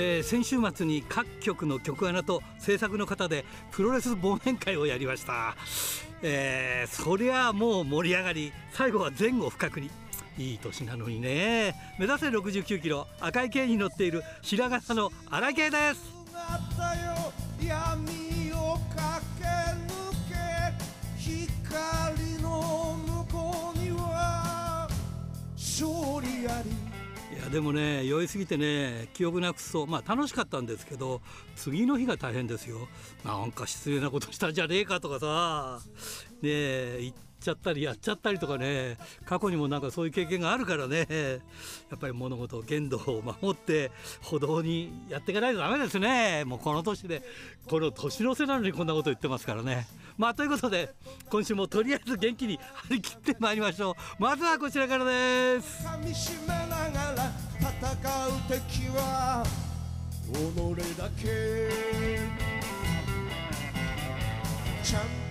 えー、先週末に各局の局アナと制作の方でプロレス忘年会をやりました、えー、そりゃもう盛り上がり。最後は前後不覚に。いい年なのにね。目指せ69キロ。赤い剣に乗っている白髪の荒系です。でもね酔いすぎてね記憶なくそう。まあ楽しかったんですけど次の日が大変ですよ。なんか失礼なことしたんじゃねえかとかさ。ねえ言っちゃったりやっちゃったりとかね。過去にもなんかそういう経験があるからね。やっぱり物事限度を守って歩道にやっていかないとダメですね。もうこの年でこの年の瀬なのにこんなこと言ってますからね。まあということで今週もとりあえず元気に張り切ってまいりましょう。まずはこちらからです。戦う敵は己だけ。チャンピオンベルトだけ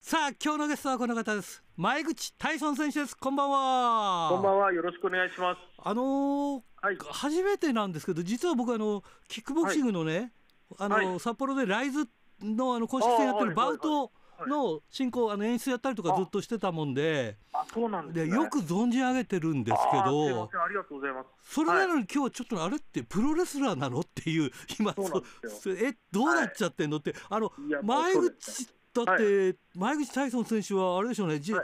さあ今日のゲストはこの方です。前口タイソン選手です。こんばんは。こんばんは。よろしくお願いします。あのーはい、初めてなんですけど実は僕あのキックボクシングのね、はい、あの、はい、札幌でライズのあの公式戦やってるバウトの進行、あの演出やったりとかずっとしてたもんで、あそうなんで、ね、よく存じ上げてるんですけど、ありがとうございます。それなのに今日はちょっとあれってプロレスラーなのっていう今そ えどうなっちゃってんのって、あの前口だって、前口タイソン選手はあれでしょうね、G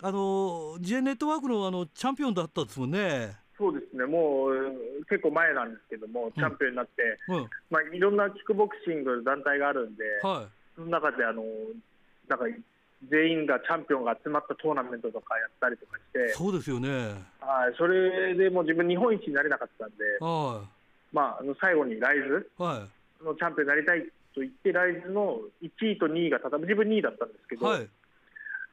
あの J ネットワークのあのチャンピオンだったんですもんね。そうですね、もう結構前なんですけども、チャンピオンになって、うんうん、まあ、いろんなキックボクシング団体があるんで、はい、その中であのなんか全員がチャンピオンが集まったトーナメントとかやったりとかして、そうですよね。はい、それでもう自分、日本一になれなかったんで、はい、まあ、あの最後にライズのチャンピオンになりたいと言って、ライズの1位と2位が自分2位だったんですけど、はい、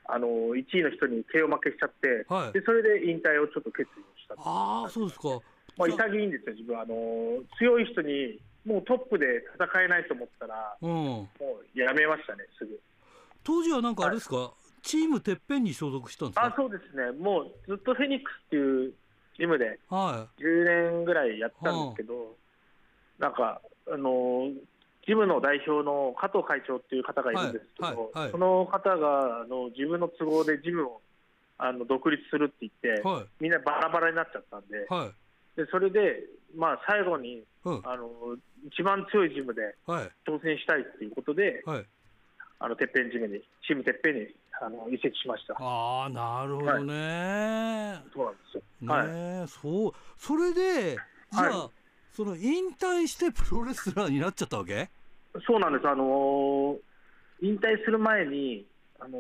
あの1位の人に KO 負けしちゃって、はい、でそれで引退をちょっと決意したあそうですか、まあ、潔いんですよ、自分あの、強い人にもうトップで戦えないと思ったら、うん、もうやめましたね、すぐ。当時はなんかあれですか、はい、チームてっぺんに所属したんですか？あそうですね、もうずっとフェニックスっていうチームで、10年ぐらいやったんですけど、はい、なんか、あのジムの代表の加藤会長っていう方がいるんですけど、はい、その方があの自分の都合でジムをあの独立するって言って、みんなバラバラになっちゃったんで、でそれで、まあ、最後に、うん、あの一番強いジムで挑戦したいっていうことで、あのてっぺんジムに、チームてっぺんにあの移籍しました。ああ、なるほどね、はい、そうなんですよ。ね、はい、そう、それで、じゃあ、はい、その引退してプロレスラーになっちゃったわけ？そうなんです、あのー、引退する前に、あの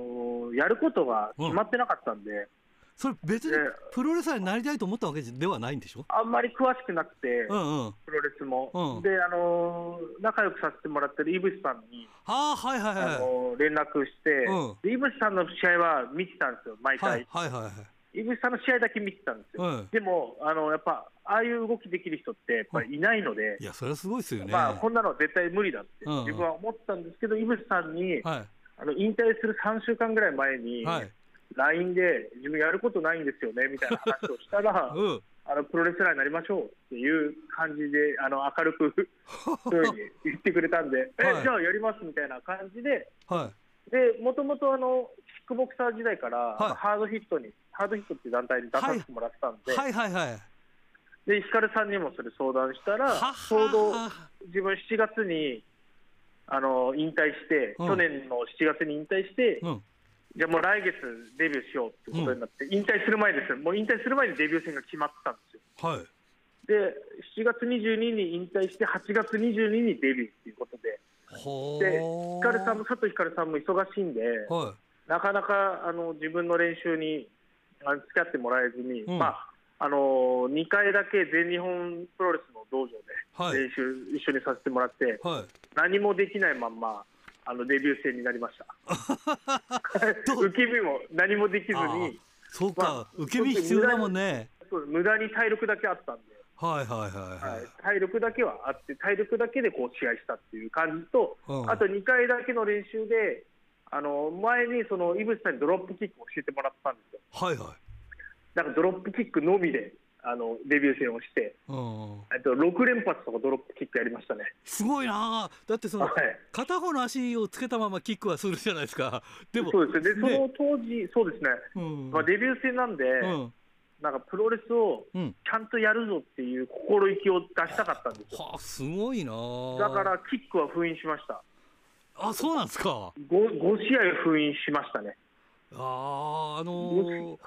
ー、やることが決まってなかったんで、うんそれ別にプロレスラーになりたいと思ったわけではないんでしょ？あんまり詳しくなくて、うんうん、プロレスも、うん、であの仲良くさせてもらってる井渕さんに、あはいはいはい、あの連絡して、うん、井渕さんの試合は見てたんですよ、毎回。はいはいはい井渕さんの試合だけ見てたんですよ、うん、でもあのやっぱ、ああいう動きできる人ってやっぱりいないので、いや、それはすごいですよね、まあ、こんなのは絶対無理だって、自分は思ったんですけど、井渕さんに、はい、あの引退する3週間ぐらい前に、はい LINE で自分やることないんですよねみたいな話をしたら、うん、あのプロレスラーになりましょうっていう感じであの明るく そういうふうに言ってくれたんで、はい、えじゃあやりますみたいな感じで、はい、でもともとあのキックボクサー時代から、はい、ハードヒットにハードヒットっていう団体に出させてもらってたんで、はいはいはい。で石狩さんにもそれ相談したらちょうど自分7月にあの引退して、うん、去年の7月に引退して、うんじゃあもう来月デビューしようってことになって、うん、引退する前ですよ、もう引退する前にデビュー戦が決まってたんですよ。はい、で、7月22日に引退して、8月22日にデビューっていうことで、でヒカルさんも佐藤ひかるさんも忙しいんで、はい、なかなかあの自分の練習に付き合ってもらえずに、うん、まああの2回だけ全日本プロレスの道場で練習一緒にさせてもらって、はい、何もできないまんま。あのデビュー戦になりました。受け身も何もできずに、そうか、まあ、受け身必要だもんね。そう無駄に体力だけあったんで。はいはいはいはい、体力だけはあって、体力だけでこう試合したっていう感じと、うん、あと2回だけの練習で、あの前にその井渕さんにドロップキックを教えてもらったんですよ。はいはい、だからドロップキックのみであのデビュー戦をして、うん、と6連発とかドロップキックやりましたね。すごいな、だってその、はい、片方の足をつけたままキックはするじゃないですか、でもそうですね、でその当時、そうですね、うん、まあ、デビュー戦なんで、うん、なんかプロレスをちゃんとやるぞっていう心意気を出したかったんですよ。はあ、すごいな。だからキックは封印しました。あそうなんですか。5, 5試合封印しましたね。ああのー、はい、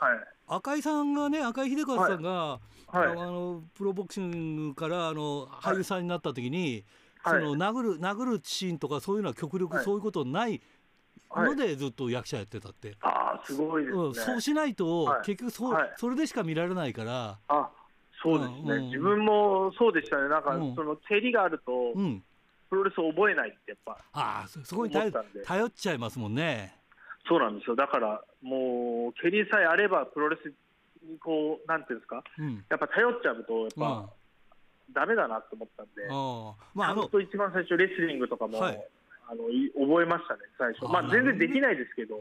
赤井さんがね赤井秀和さんが、はい。はい、あのプロボクシングからあの俳優さんになった時に、その殴る殴るシーンとかそういうのは極力そういうことないのでずっと役者やってたって。ああすごいですね、うん、そうしないと、結局そう、それでしか見られないから。あそうですね、うん、自分もそうでしたね。なんか、その蹴りがあると、プロレス覚えないってやっぱああそこに頼頼っちゃいますもんね。そうなんですよ。だからもう蹴りさえあればプロレスにこうなんていうんですか、うん、やっぱ頼っちゃうとやっぱ、だめだなと思ったんで、まあ、ちゃんと一番最初レスリングとかも、はい、あの覚えましたね、最初、まあ、全然できないですけど、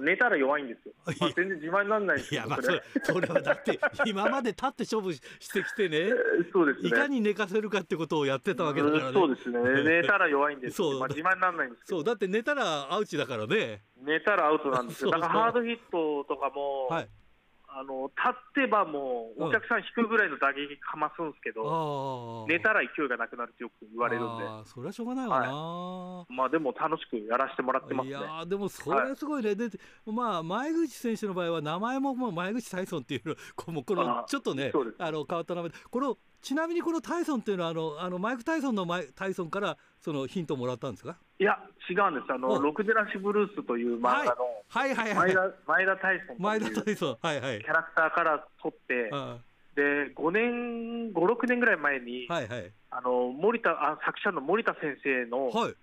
寝たら弱いんですよ、まあ、全然自慢にならないですいや、まあ、それそれはだって、今まで立って勝負してきてね、そうですね。いかに寝かせるかってことをやってたわけだからね、そうですね、寝たら弱いんですそう、まあ、自慢にならないんですそうだって寝たらアウチだからね。寝たらアウトなんですよ、だからハードヒットとかも、はい、あの立ってばもうお客さん引くぐらいの打撃かますんですけど、うん、寝たら勢いがなくなるってよく言われるんで、それはしょうがないわな、はい、まあでも楽しくやらせてもらってますね。いやでもそれすごいね、はい、でまあ前口選手の場合は名前ももう前口大尊っていうのこのこのちょっとねあの変わった名前このちなみにこのタイソンっていうのはあのあのマイク・タイソンのマイタイソンからそのヒントをもらったんですか？いや違うんです。あの、ロクデラシブルースという漫画の、はい、はいはいはい。前田タイソン前田タイソン。はいはい。キャラクターから取ってで5年56年ぐらい前に、はいはい、あの森田あ作者の森田先生の、はい、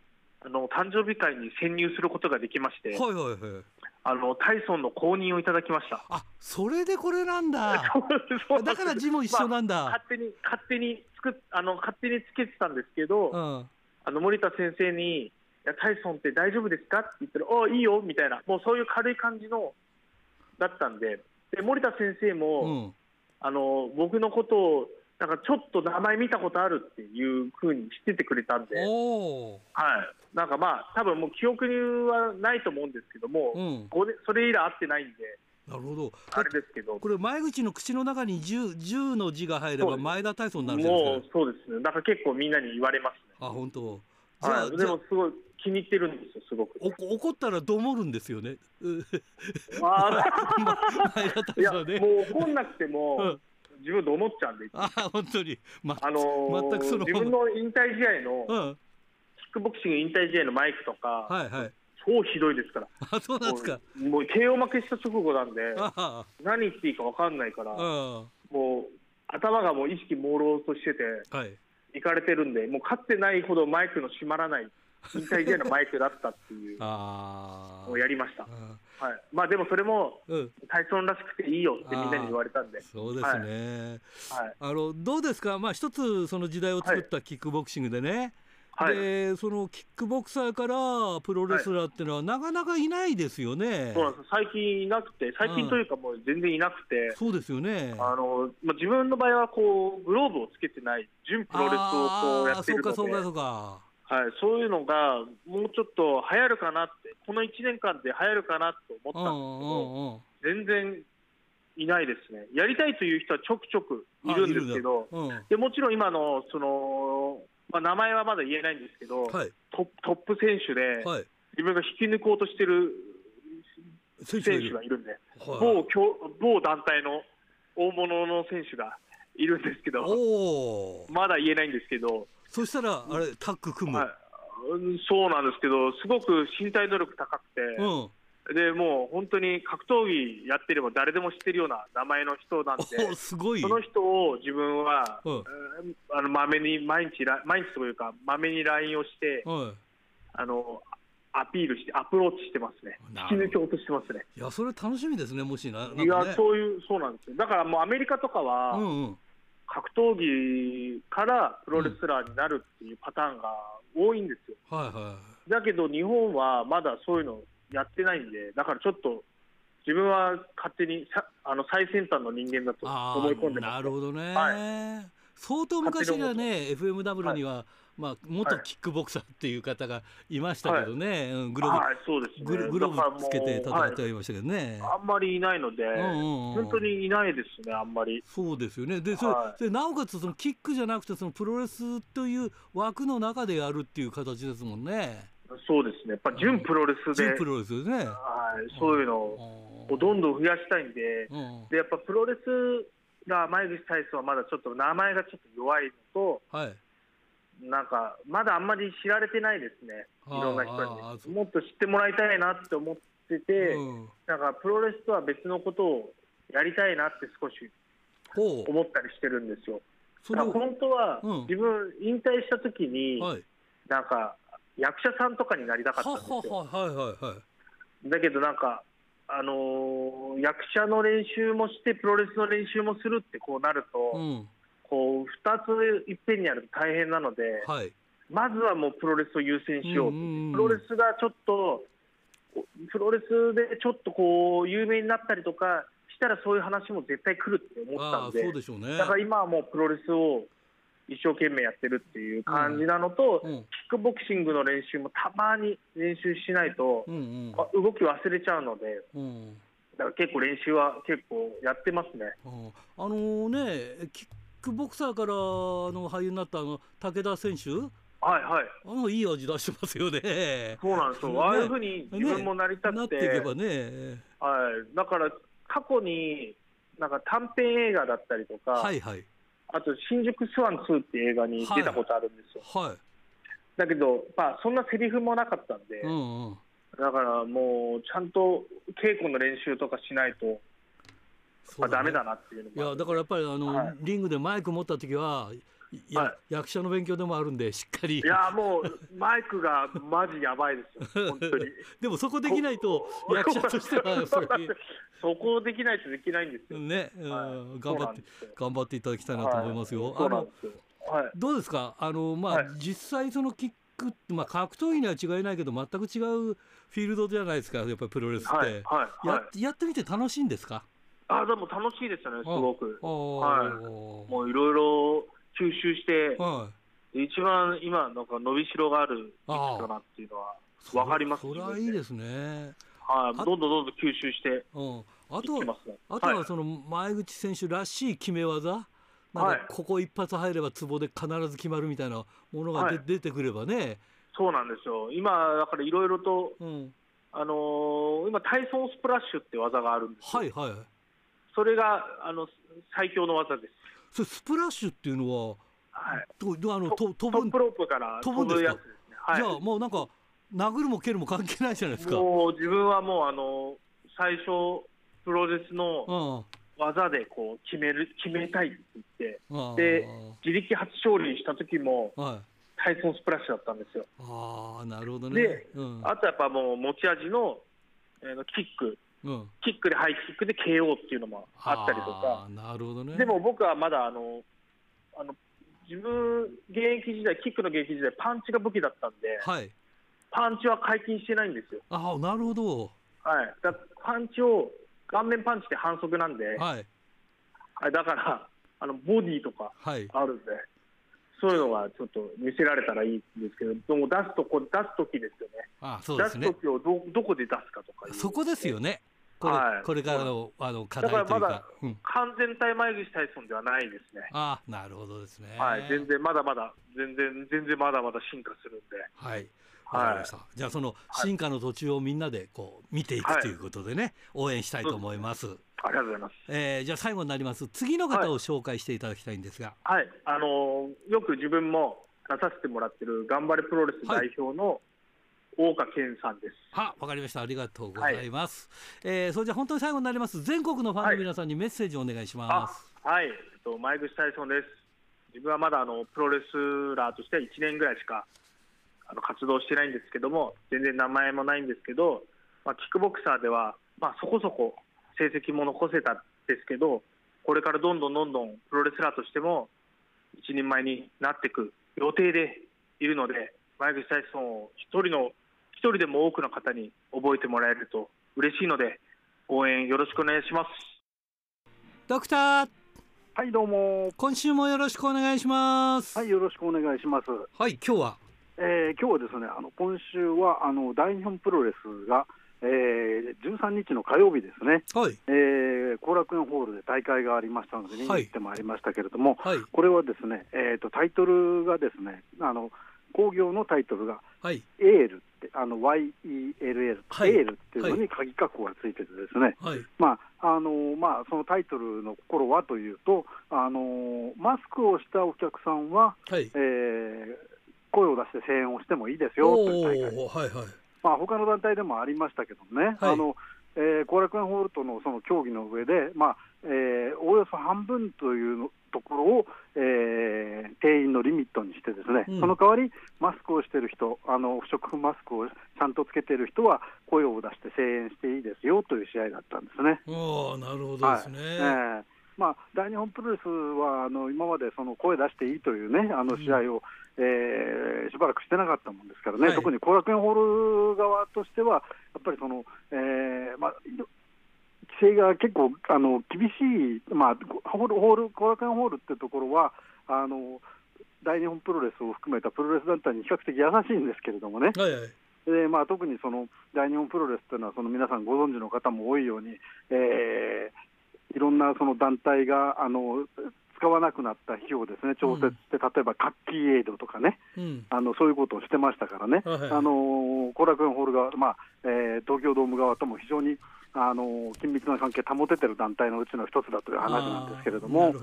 あの誕生日会に潜入することができまして、はいはいはい、あのタイソンの公認をいただきました。あそれでこれなんだ。だから字も一緒なんだ、まあ、勝手に勝手に作あの勝手につけてたんですけど、うん、あの森田先生に「いやタイソンって大丈夫ですか?」って言ったら「ああいいよ」みたいな。もうそういう軽い感じのだったんで。で森田先生も、うん、あの僕のことをなんかちょっと名前見たことあるっていうふうに知っててくれたんで、はい、なんかまあ多分もう記憶にはないと思うんですけども、うん、それ以来会ってないんで。なるほど。あれですけど。これ前口の口の中に十十の字が入れば前田体操になるじゃないですか。そうですね。なんか結構みんなに言われますね。あ本当。じゃあ、でもすごい気に入ってるんですよすごく。お怒ったらどもるんですよね。あ あ。前田体操ね。もう怒んなくても。うん自分で思っちゃうんで、あ本当に、ま、あのー、全くその自分の引退試合の、うん、キックボクシング引退試合のマイクとか、はいはい、超ひどいですから、あそうなんですか。もう KO 負けした直後なんで、何言っていいか分かんないから、もう頭がもう意識朦朧としてて、はい、行かれてるん。で、もう勝ってないほどマイクの閉まらない。引退試合のマイクだったっていう。のをやりました。はい、まあでもそれも、体操らしくていいよってみんなに言われたんで。そうですね。はい、あのどうですか？まあ一つその時代を作ったキックボクシングでね。はい、でそのキックボクサーからプロレスラーっていうのは、なかなかいないですよね。そうなんです。最近いなくて、最近というか、もう全然いなくて、そうですよね。あの、まあ、自分の場合はこうグローブをつけてない、純プロレスをこうやってるので、そうかそうかそうかはい、そういうのがもうちょっと流行るかなって、この1年間で流行るかなと思ったんですけど、全然いないですね、やりたいという人はちょくちょくいるんですけど、うん、でもちろん今のその、まあ、名前はまだ言えないんですけど、はい、トップ選手で、はい、自分が引き抜こうとしてる選手がいる。んで、はい、某某団体の大物の選手がいるんですけど、まだ言えないんですけど。そしたら、あれ、タッグ組む、はい、そうなんですけど、すごく身体能力高くて、うん、でもう本当に格闘技やってれば誰でも知ってるような名前の人なんで、すごい。その人を自分は、うん、あのまめに毎日、毎日というか、まめに LINE をして、うん、あのアピールして、アプローチしてますね、引き抜き落としてますね。いや、それ楽しみですね、もしな、ね、いや、そういう、そうなんですよ、だからもうアメリカとかは、うんうん格闘技からプロレスラーになるっていうパターンが多いんですよ。はいはい、だけど日本はまだそういうのやってないんで、だからちょっと自分は勝手にさあの最先端の人間だと思い込んでます、なるほどね、はい、相当昔はね、FMW には、はい。まあ、元キックボクサーっていう方がいましたけどね、はい、グローブ、はいそうですね、グローブつけて戦ってはいましたけどね、はい、あんまりいないので、うんうんうん、本当にいないですね、あんまり。そうですよね、でそれ、はい、なおかつそのキックじゃなくて、そのプロレスという枠の中でやるっていう形ですもんね。そうですね、やっぱ純プロレスで、純プロレスでね、はい、そういうのをどんどん増やしたいんで、うん、でやっぱプロレスが前口体操はまだちょっと名前がちょっと弱いのと、はい。なんか、まだあんまり知られてないですね、いろんな人に。もっと知ってもらいたいなって思ってて、うん、なんかプロレスとは別のことをやりたいなって少し思ったりしてるんですよ。本当は、自分、引退した時に、はい、なんか役者さんとかになりたかったんですよ。だけどなんか、あのー、役者の練習もしてプロレスの練習もするってこうなると、うん、こう2ついっぺんにやると大変なので、はい、まずはもうプロレスを優先しようと、プロレスがちょっと、プロレスでちょっとこう有名になったりとかしたら、そういう話も絶対来るって思ったんで、そうでしょうね、だから今はもうプロレスを一生懸命やってるっていう感じなのと、うんうん、キックボクシングの練習もたまに練習しないと、うんうん、動き忘れちゃうので。うんだから結構練習は結構やってますね。あのね、キッックボクサーからの俳優になったあの武田選手？はいはい。あのいい味出してますよね。そうなんですよ。ね、ああいうふうに自分もなりたくて。ね、なっていけばね。はい。だから過去になんか短編映画だったりとか、はいはい。あと新宿スワン2っていう映画に出たことあるんですよ。はい。はい、だけどまあそんなセリフもなかったんで、うんうん、だからもうちゃんと稽古の練習とかしないと。まあ、ダメだなっていうのいやだからやっぱりあの、はい、リングでマイク持った時はや、はい、役者の勉強でもあるんでしっかり。いやもうマイクがマジやばいですよ。でもそこできないと 役者としてはそそこできないとできないんですよ。ね、はい、頑張って頑張っていただきたいなと思いますよ、あのはい、どうですか？あのまあ、実際そのキックまあ格闘技には違いないけど全く違うフィールドじゃないですかやっぱりプロレスって、ややってみて楽しいんですか？あでも楽しいですよね、すごく。はい、もういろいろ吸収して、はい、一番今、なんか伸びしろがある位置かなっていうのは分かります。それはいいですね。はい、どんどんどんどん吸収して、うん、あとは、ね、あとはその前口選手らしい決め技、なんかここ一発入ればツボで必ず決まるみたいなものがで、はい、出てくればね。そうなんですよ。今だからいろいろと、うん、あのー、今タイソンスプラッシュって技があるんですはいはい。それがあの最強の技です。それスプラッシュっていうのは、はい、とあのと飛ぶトップロープから飛ぶんですか？すねはい、じゃあもうなんか殴るも蹴るも関係ないじゃないですか。もう自分はもうあの最初プロレスの技でこう決める決めたいって言って、で自力初勝利した時も。はいタイソンスプラッシュだったんですよ。ああ、なるほどね。で、うん、あとやっぱもう持ち味の、えー、キック、キックでハイキックで KO っていうのもあったりとか、なるほどね、でも僕はまだあのあの自分、現役時代、キックの現役時代、パンチが武器だったんで、はい、パンチは解禁してないんですよ。あなるほど、はい、だパンチを、顔面パンチって反則なんで、はい、だからあのボディとかあるんで。はいそういうのはちょっと見せられたらいいんですけど、でも出すとこ出す時ですよね。あそうですね。出す時をどどこで出すかとかそこですよね。これはい、これからのあの課題というか。だからまだ、うん、完全体前口体操ではないですね。あなるほどですね。はい、全然まだまだ全然全然まだまだ進化するんで。はい。はい、じゃあその進化の途中をみんなでこう見ていくということでね、はい、応援したいと思います。ありがとうございます。えー、じゃあ最後になります次の方を紹介していただきたいんですが、はい、はい、あのー、よく自分も出させてもらってる頑張れプロレス代表の、大岡健さんです。は、わかりました。ありがとうございます。はい、えー、それじゃ本当に最後になります。全国のファンの皆さんにメッセージをお願いします。はい、はい、えっと前口大尊です。自分はまだあのプロレスラーとしては1年ぐらいしかあの活動してないんですけども、全然名前もないんですけど、まあ、キックボクサーでは、まあ、そこそこ成績も残せたんですけど、これからどんどんどんどんプロレスラーとしても一人前になっていく予定でいるので、前口タイソンを一人の一人でも多くの方に覚えてもらえると嬉しいので、応援よろしくお願いします。ドクター。はいどうも。今週もよろしくお願いします。はいよろしくお願いします。はい今日は？えー、今日はですねあの今週はあの大日本プロレスがえー、13日の火曜日ですね、はい。えー、後楽園ホールで大会がありましたので、見に行ってまいりましたけれども、はい、これはですね、えーと、タイトルがですねあの工業のタイトルが、はい、エールって、あの YELL、はい、エールっていうのに鍵括弧がついててですね、はい、まああのまあ、そのタイトルの心はというと、あのマスクをしたお客さんは、はい、えー、声を出して声援をしてもいいですよという大会。はいはい。まあ他の団体でもありましたけどね、はい、あのえー、後楽園ホールとのその協議の上で、まあえー、おおよそ半分というところを、えー、定員のリミットにして、ですね、うん、その代わり、マスクをしている人、あの不織布マスクをちゃんとつけている人は、声を出して声援していいですよという試合だったんですね。あなるほどですね、はいえーまあ、大日本プロレスはあの今までその声出していいというね、あの試合を、うん、えー、しばらくしてなかったもんですからね、はい、特に後楽園ホール側としては、やっぱりその、えーまあ、規制が結構あの厳しい、まあ、ホールホール後楽園ホールっていうところはあの、大日本プロレスを含めたプロレス団体に比較的優しいんですけれどもね。はいはい。でまあ、特にその大日本プロレスというのはその皆さんご存知の方も多いように、えー、いろんなその団体があの使わなくなった費用をですね調節して、うん、例えば活気エイドとかね、うん、あのそういうことをしてましたからね、はい、あの後楽園ホール側、まあえー、東京ドーム側とも非常にあの緊密な関係保ててる団体のうちの一つだという話なんですけれども。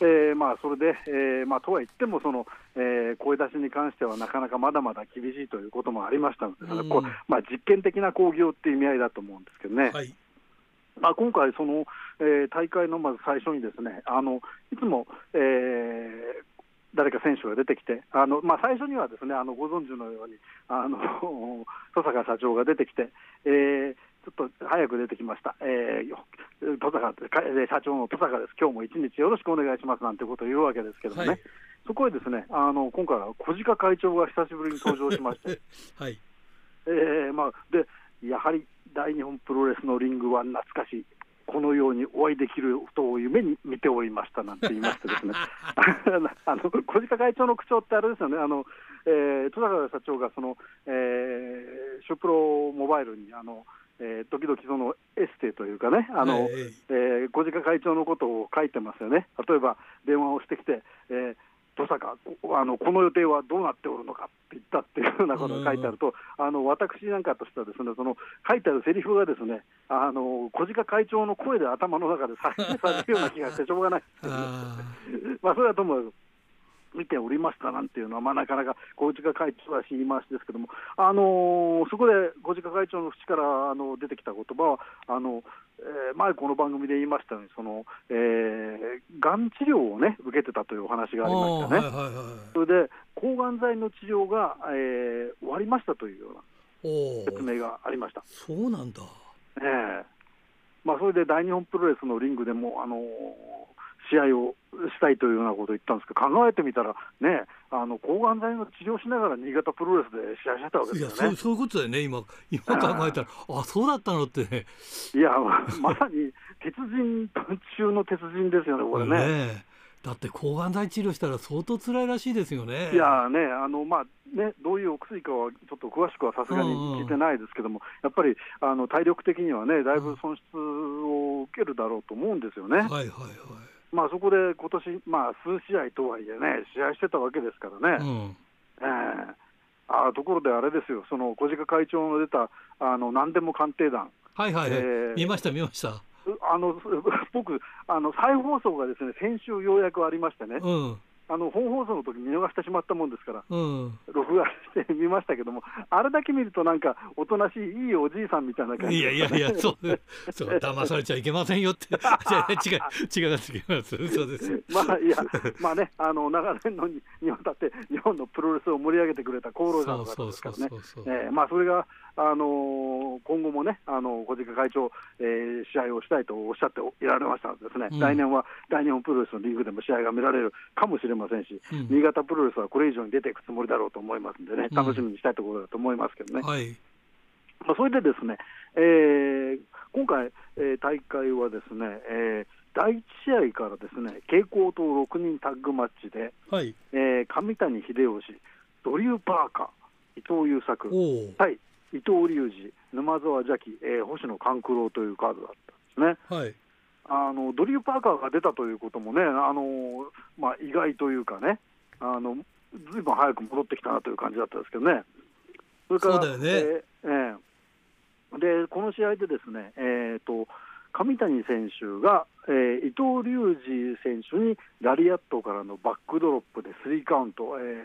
えーまあ、それで、えーまあ、とはいってもその、えー、声出しに関してはなかなかまだまだ厳しいということもありましたので、うん、こうまあ、実験的な興行っていう意味合いだと思うんですけどね。はいまあ、今回、その、えー、大会のまず最初にですねあのいつも、えー、誰か選手が出てきて、あのまあ、最初にはですねあのご存知のように、あの 戸坂社長が出てきて、えー、ちょっと早く出てきました、えー、戸坂社長の戸坂です、今日も一日よろしくお願いします。なんてことを言うわけですけどもね、はい、そこへですねあの今回は小鹿会長が久しぶりに登場しまして、はい。えーまあ、でやはり大日本プロレスのリングは懐かしい。このようにお会いできることを夢に見ておりましたなんて言いましてですね。あの小鹿会長の口調ってあれですよね。あの、えー、戸坂社長がその、えー、シュプロモバイルにあのえー、時々そのエステというかね、あの、えー、えー、小鹿会長のことを書いてますよね。例えば電話をしてきて、えー、とさかあのこの予定はどうなっておるのかって言ったっていうようなことが書いてあると、あの私なんかとしてはですねその書いてあるセリフがですねあの小鹿会長の声で頭の中で再現されるような気がしてしょうがない まあそれはとも見ておりましたなんていうのは、まあ、なかなか小鹿会長は言い回しですけども、あのー、そこで小鹿会長の口からあの出てきた言葉は、あのえー、前、この番組で言いましたように、そのえー、がん治療を、ね、受けてたというお話がありましたね、はいはいはい、それで抗がん剤の治療が、えー、終わりましたというような説明がありました。そうなんだ、えー。まあ、それで大日本プロレスのリングでも、あのー試合をしたいというようなことを言ったんですけど、考えてみたら、ね、あの抗がん剤の治療しながら新潟プロレスで試合してたわけですよね。いやそういうことだよね、今、今考えたら、あそうだったのって、ね、いや、まさに鉄人中の鉄人ですよね、これね。ねだって抗がん剤治療したら相当辛いらしいですよね。いやね、あのまあね、どういうお薬かはちょっと詳しくはさすがに聞いてないですけども、やっぱりあの体力的にはね、だいぶ損失を受けるだろうと思うんですよね。はいはいはい。まあ、そこで今年まあ数試合とはいえね、試合してたわけですからね、うん。えー、あところであれですよ、その小鹿会長の出たあの何でも鑑定団、はいはい、はい、えー、見ました、見ました。あの 僕あの、再放送がですね先週ようやくありましてね、うん、あの本放送の時見逃してしまったもんですから、うん、録画してみましたけども、あれだけ見ると、なんかおとなしい、いいおじいさんみたいな感じ、ね、いやいやいや、そう、そう、騙されちゃいけませんよって、違う、違う、違います、そうです。まあ、いや、まあね、あの長年のににわたって、日本のプロレスを盛り上げてくれた功労者の方ですからね、えまあ、それが、あのー、今後もね、あの小塚会長、えー、試合をしたいとおっしゃっていられましたのでですね、うん、来年は大日本プロレスのリーグでも試合が見られるかもしれませんし、うん、新潟プロレスはこれ以上に出ていくつもりだろうと思いますんでね、楽しみにしたいところだと思いますけどね。はい、まあ、それでですね、えー、今回、えー、大会はですね、えー、第1試合からですね蛍光灯6人タッグマッチで、はい。えー、上谷秀吉、ドリュー・パーカー、伊藤優作対伊藤隆二、沼澤邪気、えー、星野勘九郎というカードだったんですね。はいあのドリュー・パーカーが出たということもね、あのまあ、意外というかね、あのずいぶん早く戻ってきたなという感じだったんですけどね。それから、ねえー、えー、でこの試合でですね、えーと、上谷選手が、えー、伊藤隆二選手にラリアットからのバックドロップでスリーカウント、え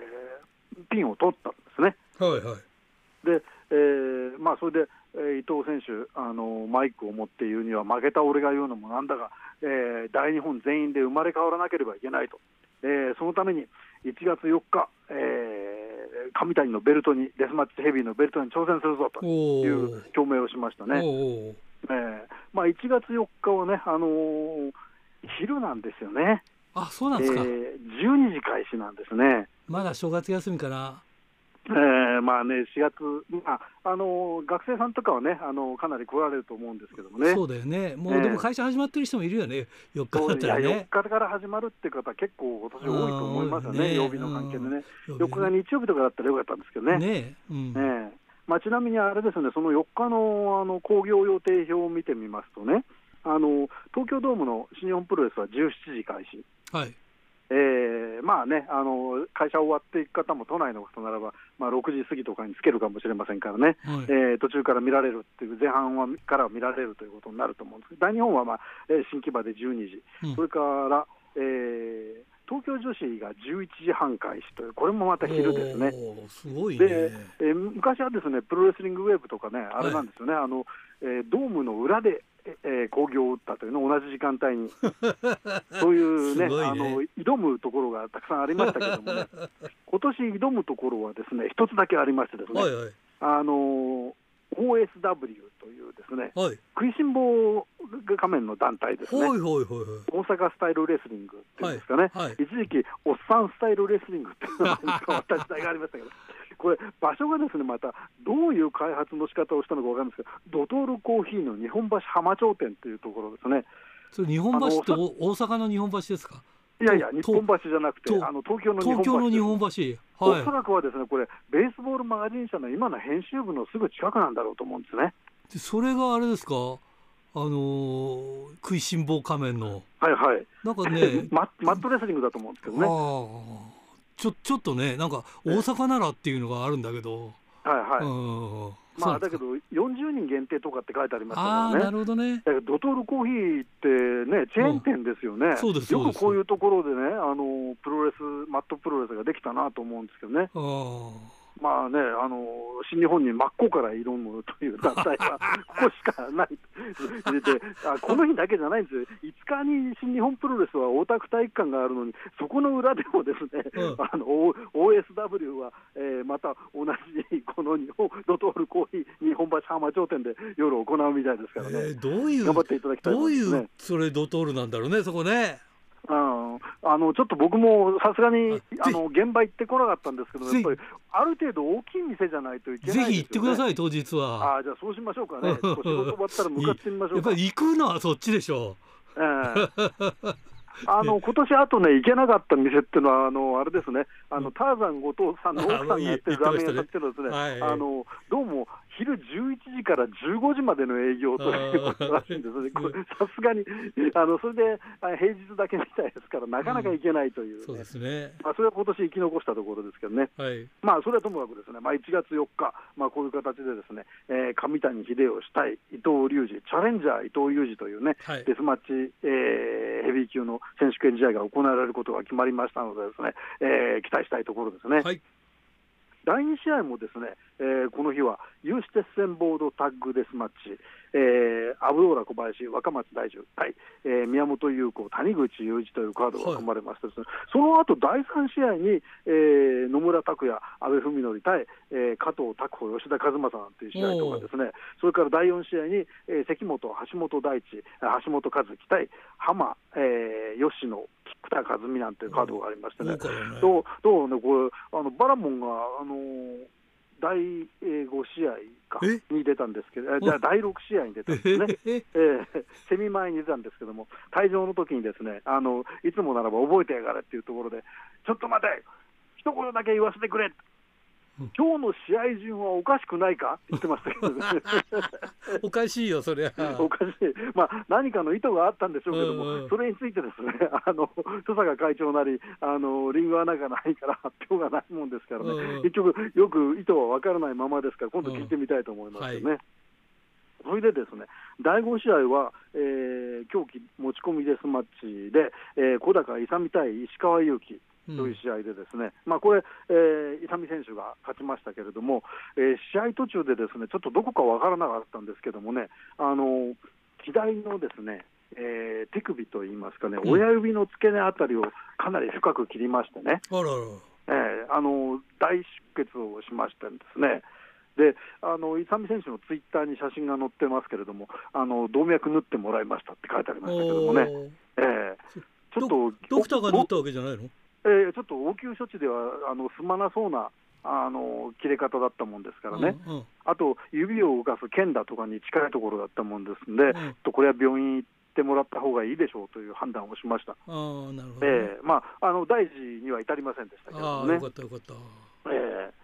ー、ピンを取ったんですね。はいはい、で、えーまあ、それで、えー、伊藤選手あの、マイクを持って言うには、負けた俺が言うのもなんだが、えー、大日本全員で生まれ変わらなければいけないと、えー、そのために1月4日、えー、上谷のベルトに、デスマッチヘビーのベルトに挑戦するぞという表明をしましたね。えーまあ、1月4日はね、あのー、昼なんですよね。あそうなんですか、えー、12時開始なんですね。まだ正月休みかな。えー、まあね、4月、まあ、あの学生さんとかはね、あのかなり来られると思うんですけどもね。そうだよね、もう、でも会社始まってる人もいるよね、4日だったらね。4日から始まるっていう方、結構、今年多いと思いますよね、ね曜日の関係でね。4日が日曜日とかだったらよかったんですけどね。ねうんねまあ、ちなみにあれですね、その4日のあの興行予定表を見てみますとね、あの東京ドームの新日本プロレスは17時開始。はいえー、まあね、あの会社終わっていく方も都内のことならば、まあ、6時過ぎとかにつけるかもしれませんからね、はい、えー、途中から見られるっていう、前半はから見られるということになると思うんですけど、大日本は、まあえー、新木場で12時、うん、それから、えー、東京女子が11時半開始という、これもまた昼ですね。すごいね。で、えー、昔はですねプロレスリングウェブとかね、あれなんですよね、はい、あのえー、ドームの裏でえー、興行を打ったというの同じ時間帯に、そういうね、ね。あの挑むところがたくさんありましたけどもね、今年挑むところはですね一つだけありましてですね、はいはい、あの OSW というですね、はい、食いしん坊仮面の団体ですね、はいはいはい、大阪スタイルレスリングっていうんですかね、はい。はい、一時期、おっさんスタイルレスリングっていうのが変わった時代がありましたけど。これ、場所がですねまたどういう開発の仕方をしたのか分かるんですけど、ドトールコーヒーの日本橋浜町店というところですね。それ日本橋って大阪の日本橋ですか？いやいや、日本橋じゃなくて、あの東京の日本橋。東京の日本橋、はい、おそらくはですね、これ、ベースボールマガジン社の今の編集部のすぐ近くなんだろうと思うんですね。でそれがあれですか、あのー、食いしん坊仮面の。はいはい。なんかね マ、マットレスリングだと思うんですけどね。ちょちょっとねなんか大阪ならっていうのがあるんだけど、はいはい、うんまあ、だけど、40人限定とかって書いてありましたからね、なるほどね。だけどドトールコーヒーってね、チェーン店ですよね、うん、そうです。よくこういうところでねあの、プロレス、マットプロレスができたなと思うんですけどね。あまあね、あの新日本に真っ向から挑むという団体は ここしかない。であこの日だけじゃないんですよ、5日に新日本プロレスは大田区体育館があるのに、そこの裏でもですね、うん、あの OSW は、えー、また同じこの日本ドトールコーヒー日本橋浜町店で夜行うみたいですからね、えー、どういう頑張っていただきたい、ね、どういうそれドトールなんだろうね、そこね。うん、あのちょっと僕もさすがにあの現場行ってこなかったんですけど、やっぱりある程度大きい店じゃないといけない、ね、ぜひ行ってください、当日は。あじゃあそうしましょうかね、仕事終わったら向かってみましょうやっぱり行くのはそっちでしょう。えーあの今年あとね、行けなかった店っていうのは、あのあれですね、あのターザン後藤さんの奥さんがやってるラーメン屋さんっていうのはですね、あのどうも昼11時から15時までの営業ということらしいんです、さすがに。あのそれで平日だけみたいですから、なかなか行けないという、ね、そうですね。まあ、それは今年生き残したところですけどね、はい、まあそれはともかくですね、まあ、1月4日、まあ、こういう形でですね、えー、上谷秀吉対伊藤隆二、チャレンジャー伊藤裕二というね、はい、デスマッチ、えー、ヘビー級の選手権試合が行われることが決まりましたので、ですね、えー、期待したいところですね。はい第2試合もですね、えー、この日は有刺鉄線ボードタッグデスマッチ、えー、アブドーラ小林、若松大樹対、えー、宮本優子、谷口雄一というカードが組まれまして、はい、その後第3試合に、えー、野村拓也、阿部文則対、えー、加藤拓保、吉田和正なんていう試合とかですね、それから第4試合に、えー、関本、橋本大地、橋本和樹対浜、えー、吉野、菊田和美なんていうカードがありましてね、どうどうね、これあのバラモンが、あのー第5試合かに出たんですけど、じゃ第6試合に出たんですね、えー、セミ前に出たんですけども、退場の時にですねあのいつもならば覚えてやがれっていうところで、ちょっと待て、一言だけ言わせてくれ今日の試合順はおかしくないか？って言ってましたけど、ね、おかしいよ、それは。おかしい、まあ、何かの意図があったんでしょうけども、うんうん、それについてですね、あの登坂会長なり、あのリング穴がないから 発表がないもんですからね、うんうん、結局、よく意図は分からないままですから、今度聞いてみたいと思いますよね。うん。はい。それでですね第5試合は、えー、狂気持ち込みデスマッチで、えー、小高勇対石川祐希という試合で、ですね、うん、まあ、これ、えー、勇選手が勝ちましたけれども、えー、試合途中でですねちょっとどこか分からなかったんですけどもね、あの左のですね、えー、手首といいますかね、親指の付け根あたりをかなり深く切りましてね、あらら。えー、あの大出血をしましてですね。であの勇選手のツイッターに写真が載ってますけれども、あの動脈縫ってもらいましたって書いてありましたけどもね、えー、ちょっとドクターが縫ったわけじゃないの？えー、ちょっと応急処置ではあの済まなそうなあの切れ方だったもんですからね、うんうん、あと指を動かす剣だとかに近いところだったもんですんで、うん、とこれは病院行ってもらった方がいいでしょうという判断をしました。あなるほど、えー、まあ、あの大事には至りませんでしたけどね。よかったよかった。えー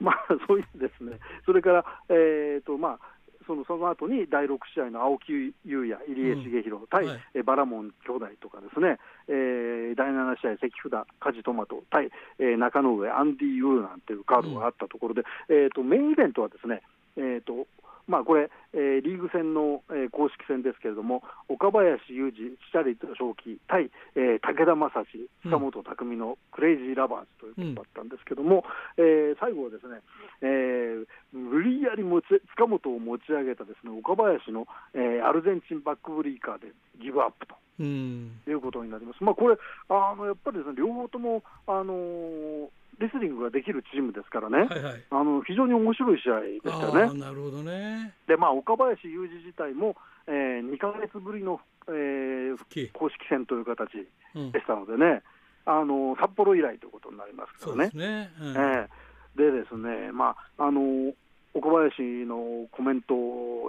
まあ、そういうですね、それから、えーとまあ、そのその後に第6試合の青木優也、入江茂弘対、うん。はい、バラモン兄弟とかですね、えー、第7試合、関札、梶トマト対、えー、中野上、アンディ・ユーなんていうカードがあったところで、うん、えーと、メインイベントはですね、えーとまあ、これ、えー、リーグ戦の、えー、公式戦ですけれども、岡林雄二、チチャリット正気対、えー、武田正史、久本匠のクレイジーラバーズということだったんですけども、うん、えー、最後はですね、えー、無理やり持ち塚本を持ち上げたですね岡林の、えー、アルゼンチンバックブリーカーでギブアップと。うん、いうことになります。まあ、これあのやっぱりですね両方ともあのーレスリングができるチームですからね、はいはい、あの非常に面白い試合でしたよね。なるほどね。で、まあ、岡林雄二自体も、えー、2か月ぶりの、えー、公式戦という形でしたのでね、うん、あの札幌以来ということになりますからね。でね、うん、えー、でですね、まああの岡林のコメント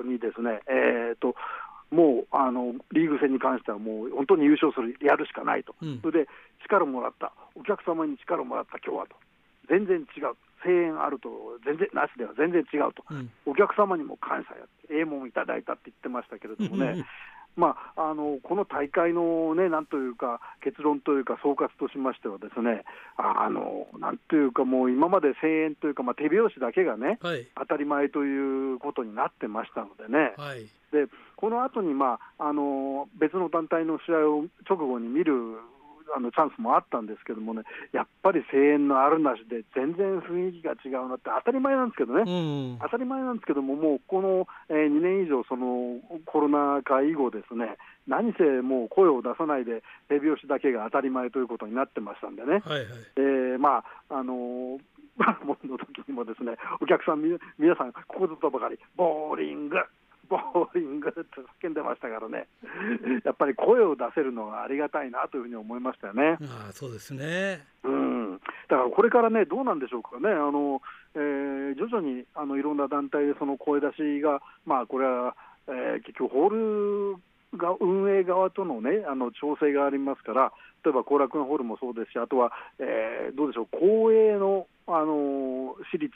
にですね、えーともうあのリーグ戦に関してはもう本当に優勝するやるしかないと、うん、それで力もらった、お客様に力をもらった今日はと、全然違う、声援あると全然なしでは全然違うと、うん、お客様にも感謝や、ええもんいただいたって言ってましたけれどもね、まあ、あのこの大会の、ね、なんというか、結論というか、総括としましては、ですねあのなんというか、もう今まで声援というか、まあ、手拍子だけがね、はい、当たり前ということになってましたのでね、はい、でこの後にまああの別の団体の試合を直後に見るあのチャンスもあったんですけどもね、やっぱり声援のあるなしで、全然雰囲気が違うなって、当たり前なんですけどね、うん、当たり前なんですけども、もうこの、えー、2年以上、そのコロナ禍以後ですね、何せもう声を出さないで、手拍子だけが当たり前ということになってましたんでね。はいはい、えー、まああのー の時にもですねお客さんみ皆さんここずっとばかりボーリングボーリングって叫んでましたからね、やっぱり声を出せるのがありがたいなというふうに思いましたよね。あそうですね、うん、だからこれからね、どうなんでしょうかね、あのえー、徐々にあのいろんな団体でその声出しが、まあ、これは、えー、結局、ホールが運営側との,、ね、あの調整がありますから、例えば後楽園ホールもそうですし、あとは、えー、どうでしょう、公営のあの私立、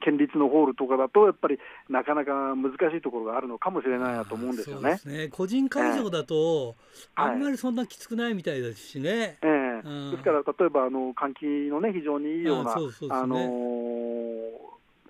県立のホールとかだと、やっぱりなかなか難しいところがあるのかもしれないなと思うんですよね。ね。個人会場だと、えー、あんまりそんなきつくないみたいですしね。えー、ですから、例えばあの換気のね、非常にいいような、あの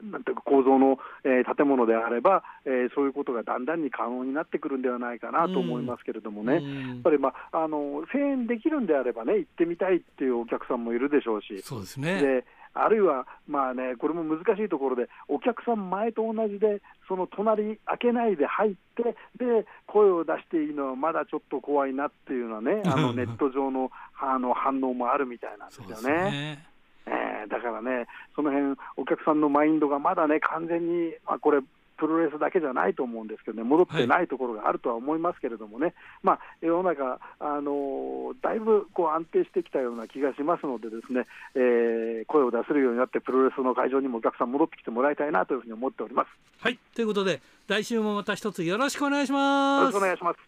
なんていうか構造の、えー、建物であれば、えー、そういうことがだんだんに可能になってくるんではないかなと思いますけれどもね、うん、やっぱり、まあ、あの声援できるんであればね、行ってみたいっていうお客さんもいるでしょうし。そうですねであるいは、まあね、これも難しいところで、お客さん前と同じで、その隣開けないで入って、で声を出していいのはまだちょっと怖いなっていうのはね、あのネット上のあの反応もあるみたいなんですよね。えー、だからね、その辺お客さんのマインドがまだね、完全に、まあ、これ、プロレスだけじゃないと思うんですけどね、戻ってないところがあるとは思いますけれどもね、はい、まあ、世の中、あのだいぶこう安定してきたような気がしますので、ですね、えー、声を出せるようになって、プロレスの会場にもお客さん戻ってきてもらいたいなというふうに思っております。はい。ということで、来週もまた一つよろしくお願いします。よろしくお願いします。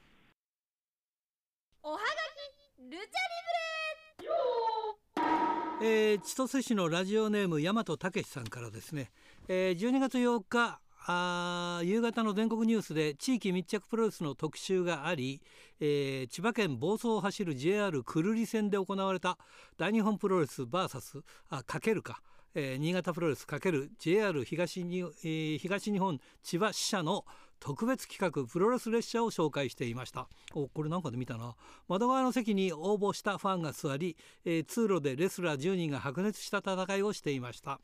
おはがきルチャリえー、千歳市のラジオネーム大和武さんからですね、えー、12月8日あ夕方の全国ニュースで地域密着プロレスの特集があり、えー、千葉県房総を走る JR 久留里線で行われた大日本プロレス VS あかけるか、えー、新潟プロレス ×JR 東に、えー、東日本千葉支社の特別企画プロレス列車を紹介していました。おこれなんかで見たな。窓側の席に応募したファンが座り、えー、通路でレスラー10人が白熱した戦いをしていました、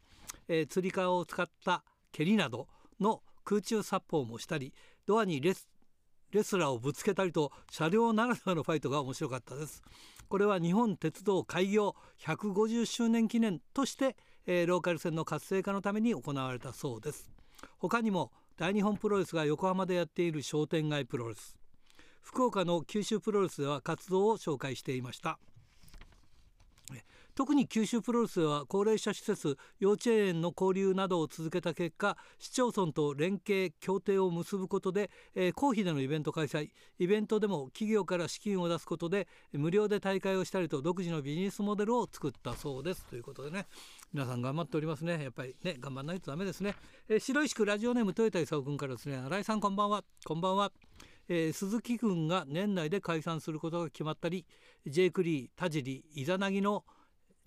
えー、つり革を使った蹴りなどの空中殺法もしたりドアにレスレスラーをぶつけたりと車両ならではのファイトが面白かったです。これは日本鉄道開業150周年記念として、えー、ローカル線の活性化のために行われたそうです。他にも大日本プロレスが横浜でやっている商店街プロレス。福岡の九州プロレスでは活動を紹介していました。特に九州プロレスは高齢者施設幼稚園の交流などを続けた結果市町村と連携協定を結ぶことで、えー、公費でのイベント開催。イベントでも企業から資金を出すことで無料で大会をしたりと独自のビジネスモデルを作ったそうです。ということでね。皆さん頑張っておりますね。やっぱりね頑張らないとダメですね、えー、白石区ラジオネーム豊田勲君からですね。新井さんこんばんは。こんばんは。えー、鈴木軍が年内で解散することが決まったり J. クリー田尻イザナギの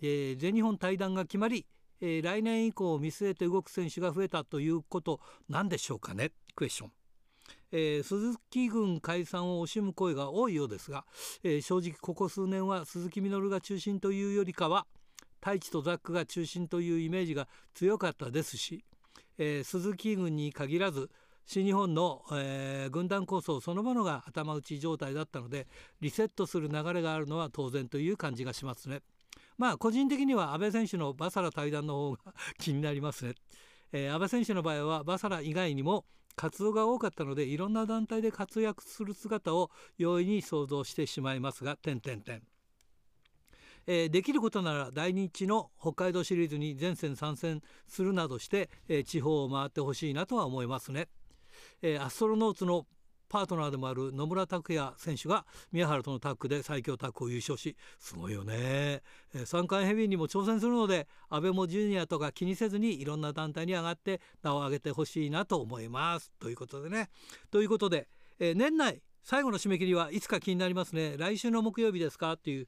えー、全日本対談が決まり、えー、来年以降を見据えて動く選手が増えたということなんでしょうかね？クエスチョン。えー、鈴木軍解散を惜しむ声が多いようですが、えー、正直ここ数年は鈴木みのるが中心というよりかは太一とザックが中心というイメージが強かったですし、えー、鈴木軍に限らず新日本の、えー、軍団構想そのものが頭打ち状態だったのでリセットする流れがあるのは当然という感じがしますね。まあ個人的には阿部選手のバサラ対談の方が気になりますね、えー、阿部選手の場合はバサラ以外にも活動が多かったのでいろんな団体で活躍する姿を容易に想像してしまいますが点点点えー、できることなら来日の北海道シリーズに全戦参戦するなどして、えー、地方を回ってほしいなとは思いますね。えー、アストロノーツのパートナーでもある野村拓也選手が宮原とのタッグで最強タッグを優勝しすごいよね、えー、3回ヘビーにも挑戦するので安倍もジュニアとか気にせずにいろんな団体に上がって名を上げてほしいなと思います。ということでね。ということで、えー、年内最後の締め切りはいつか気になりますね。来週の木曜日ですか？っていう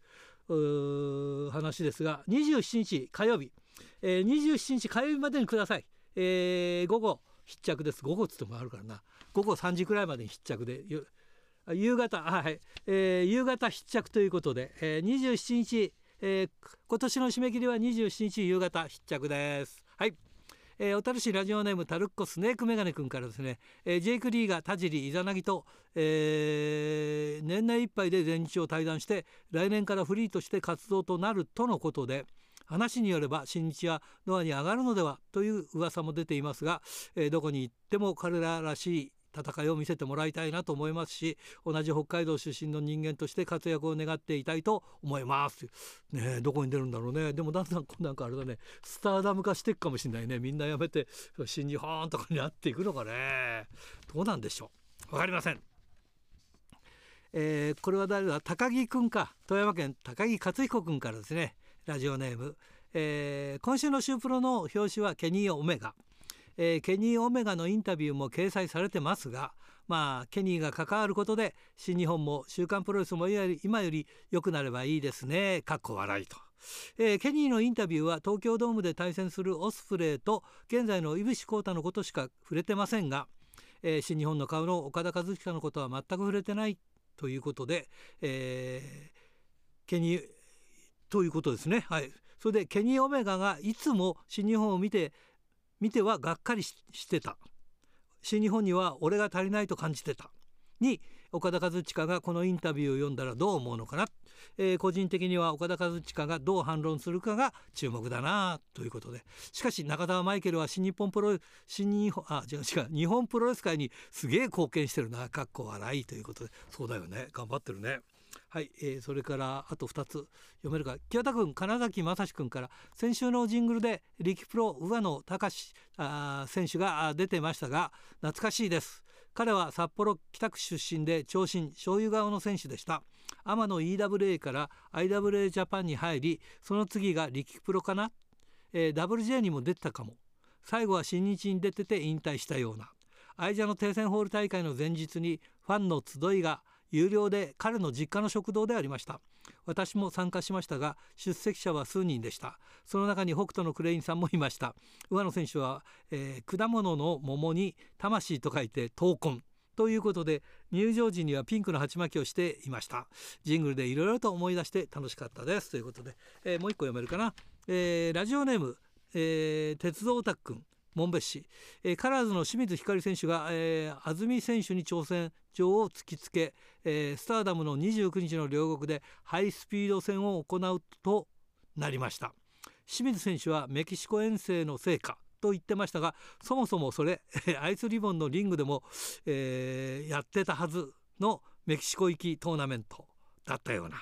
話ですが27日火曜日、えー、27日火曜日までにください、えー、午後必着です。午後っつってもあるからな。午後3時くらいまでに必着で夕方はい、えー、夕方必着ということで、えー、27日、えー、今年の締め切りは27日夕方必着です。はい。えー、小樽市ラジオネームタルッコスネークメガネ君からですね、えー、ジェイク・リーが田尻イザナギと、えー、年内いっぱいで全日を退団して来年からフリーとして活動となるとのことで話によれば新日はノアに上がるのではという噂も出ていますが、えー、どこに行っても彼ららしい戦いを見せてもらいたいなと思いますし同じ北海道出身の人間として活躍を願っていたいと思います。ねどこに出るんだろうね。でもだんだんなんかあれだね。スターダム化していくかもしれないね。みんなやめて新日本とかになっていくのかね。どうなんでしょう。分かりません。えー、これは誰だ？高木くんか。富山県高木克彦くんからですね。ラジオネーム、えー、今週の「シュープロ」の表紙はケニー・オメガ、えー、ケニー・オメガのインタビューも掲載されてますがまあケニーが関わることで新日本も「週刊プロレス」も今より良くなればいいですねかっこ笑いと。えー、ケニーのインタビューは東京ドームで対戦するオスプレイと現在の井伏浩太のことしか触れてませんが、えー、新日本の顔の岡田和親のことは全く触れてないということで、えー、ケニーということですね。はい、それでケニー・オメガがいつも新日本を見て見てはがっかりしてた。新日本には俺が足りないと感じてた。に岡田和親がこのインタビューを読んだらどう思うのかな、えー、個人的には岡田和親がどう反論するかが注目だなということで。しかし中田マイケルは新日本プロ新日本あ違う違う日本プロレス界にすげえ貢献してるな。かっこ笑いということで。そうだよね。頑張ってるね。はい、えー、それからあと2つ読めるか。清田君金崎正史君から。先週のジングルで力プロ上野隆選手が出てましたが懐かしいです。彼は札幌北区出身で長身醤油顔の選手でした。天野 EWA から IWA ジャパンに入りその次が力プロかな、えー、WJ にも出てたかも。最後は新日に出てて引退したような。愛者の定戦ホール大会の前日にファンの集いが有料で彼の実家の食堂でありました。私も参加しましたが出席者は数人でした。その中に北斗のクレインさんもいました。上野選手は、えー、果物の桃に魂と書いて闘魂。ということで入場時にはピンクの鉢巻きをしていました。ジングルでいろいろと思い出して楽しかったです。ということで、えー、もう一個読めるかな、えー、ラジオネーム、えー、鉄道オタク君門別市、えー、カラーズの清水ひかり選手が、えー、安住選手に挑戦状を突きつけ、えー、スターダムの29日の両国でハイスピード戦を行うとなりました。清水選手はメキシコ遠征の成果と言ってましたがそもそもそれ アイスリボンのリングでも、えー、やってたはずのメキシコ行きトーナメントだったような。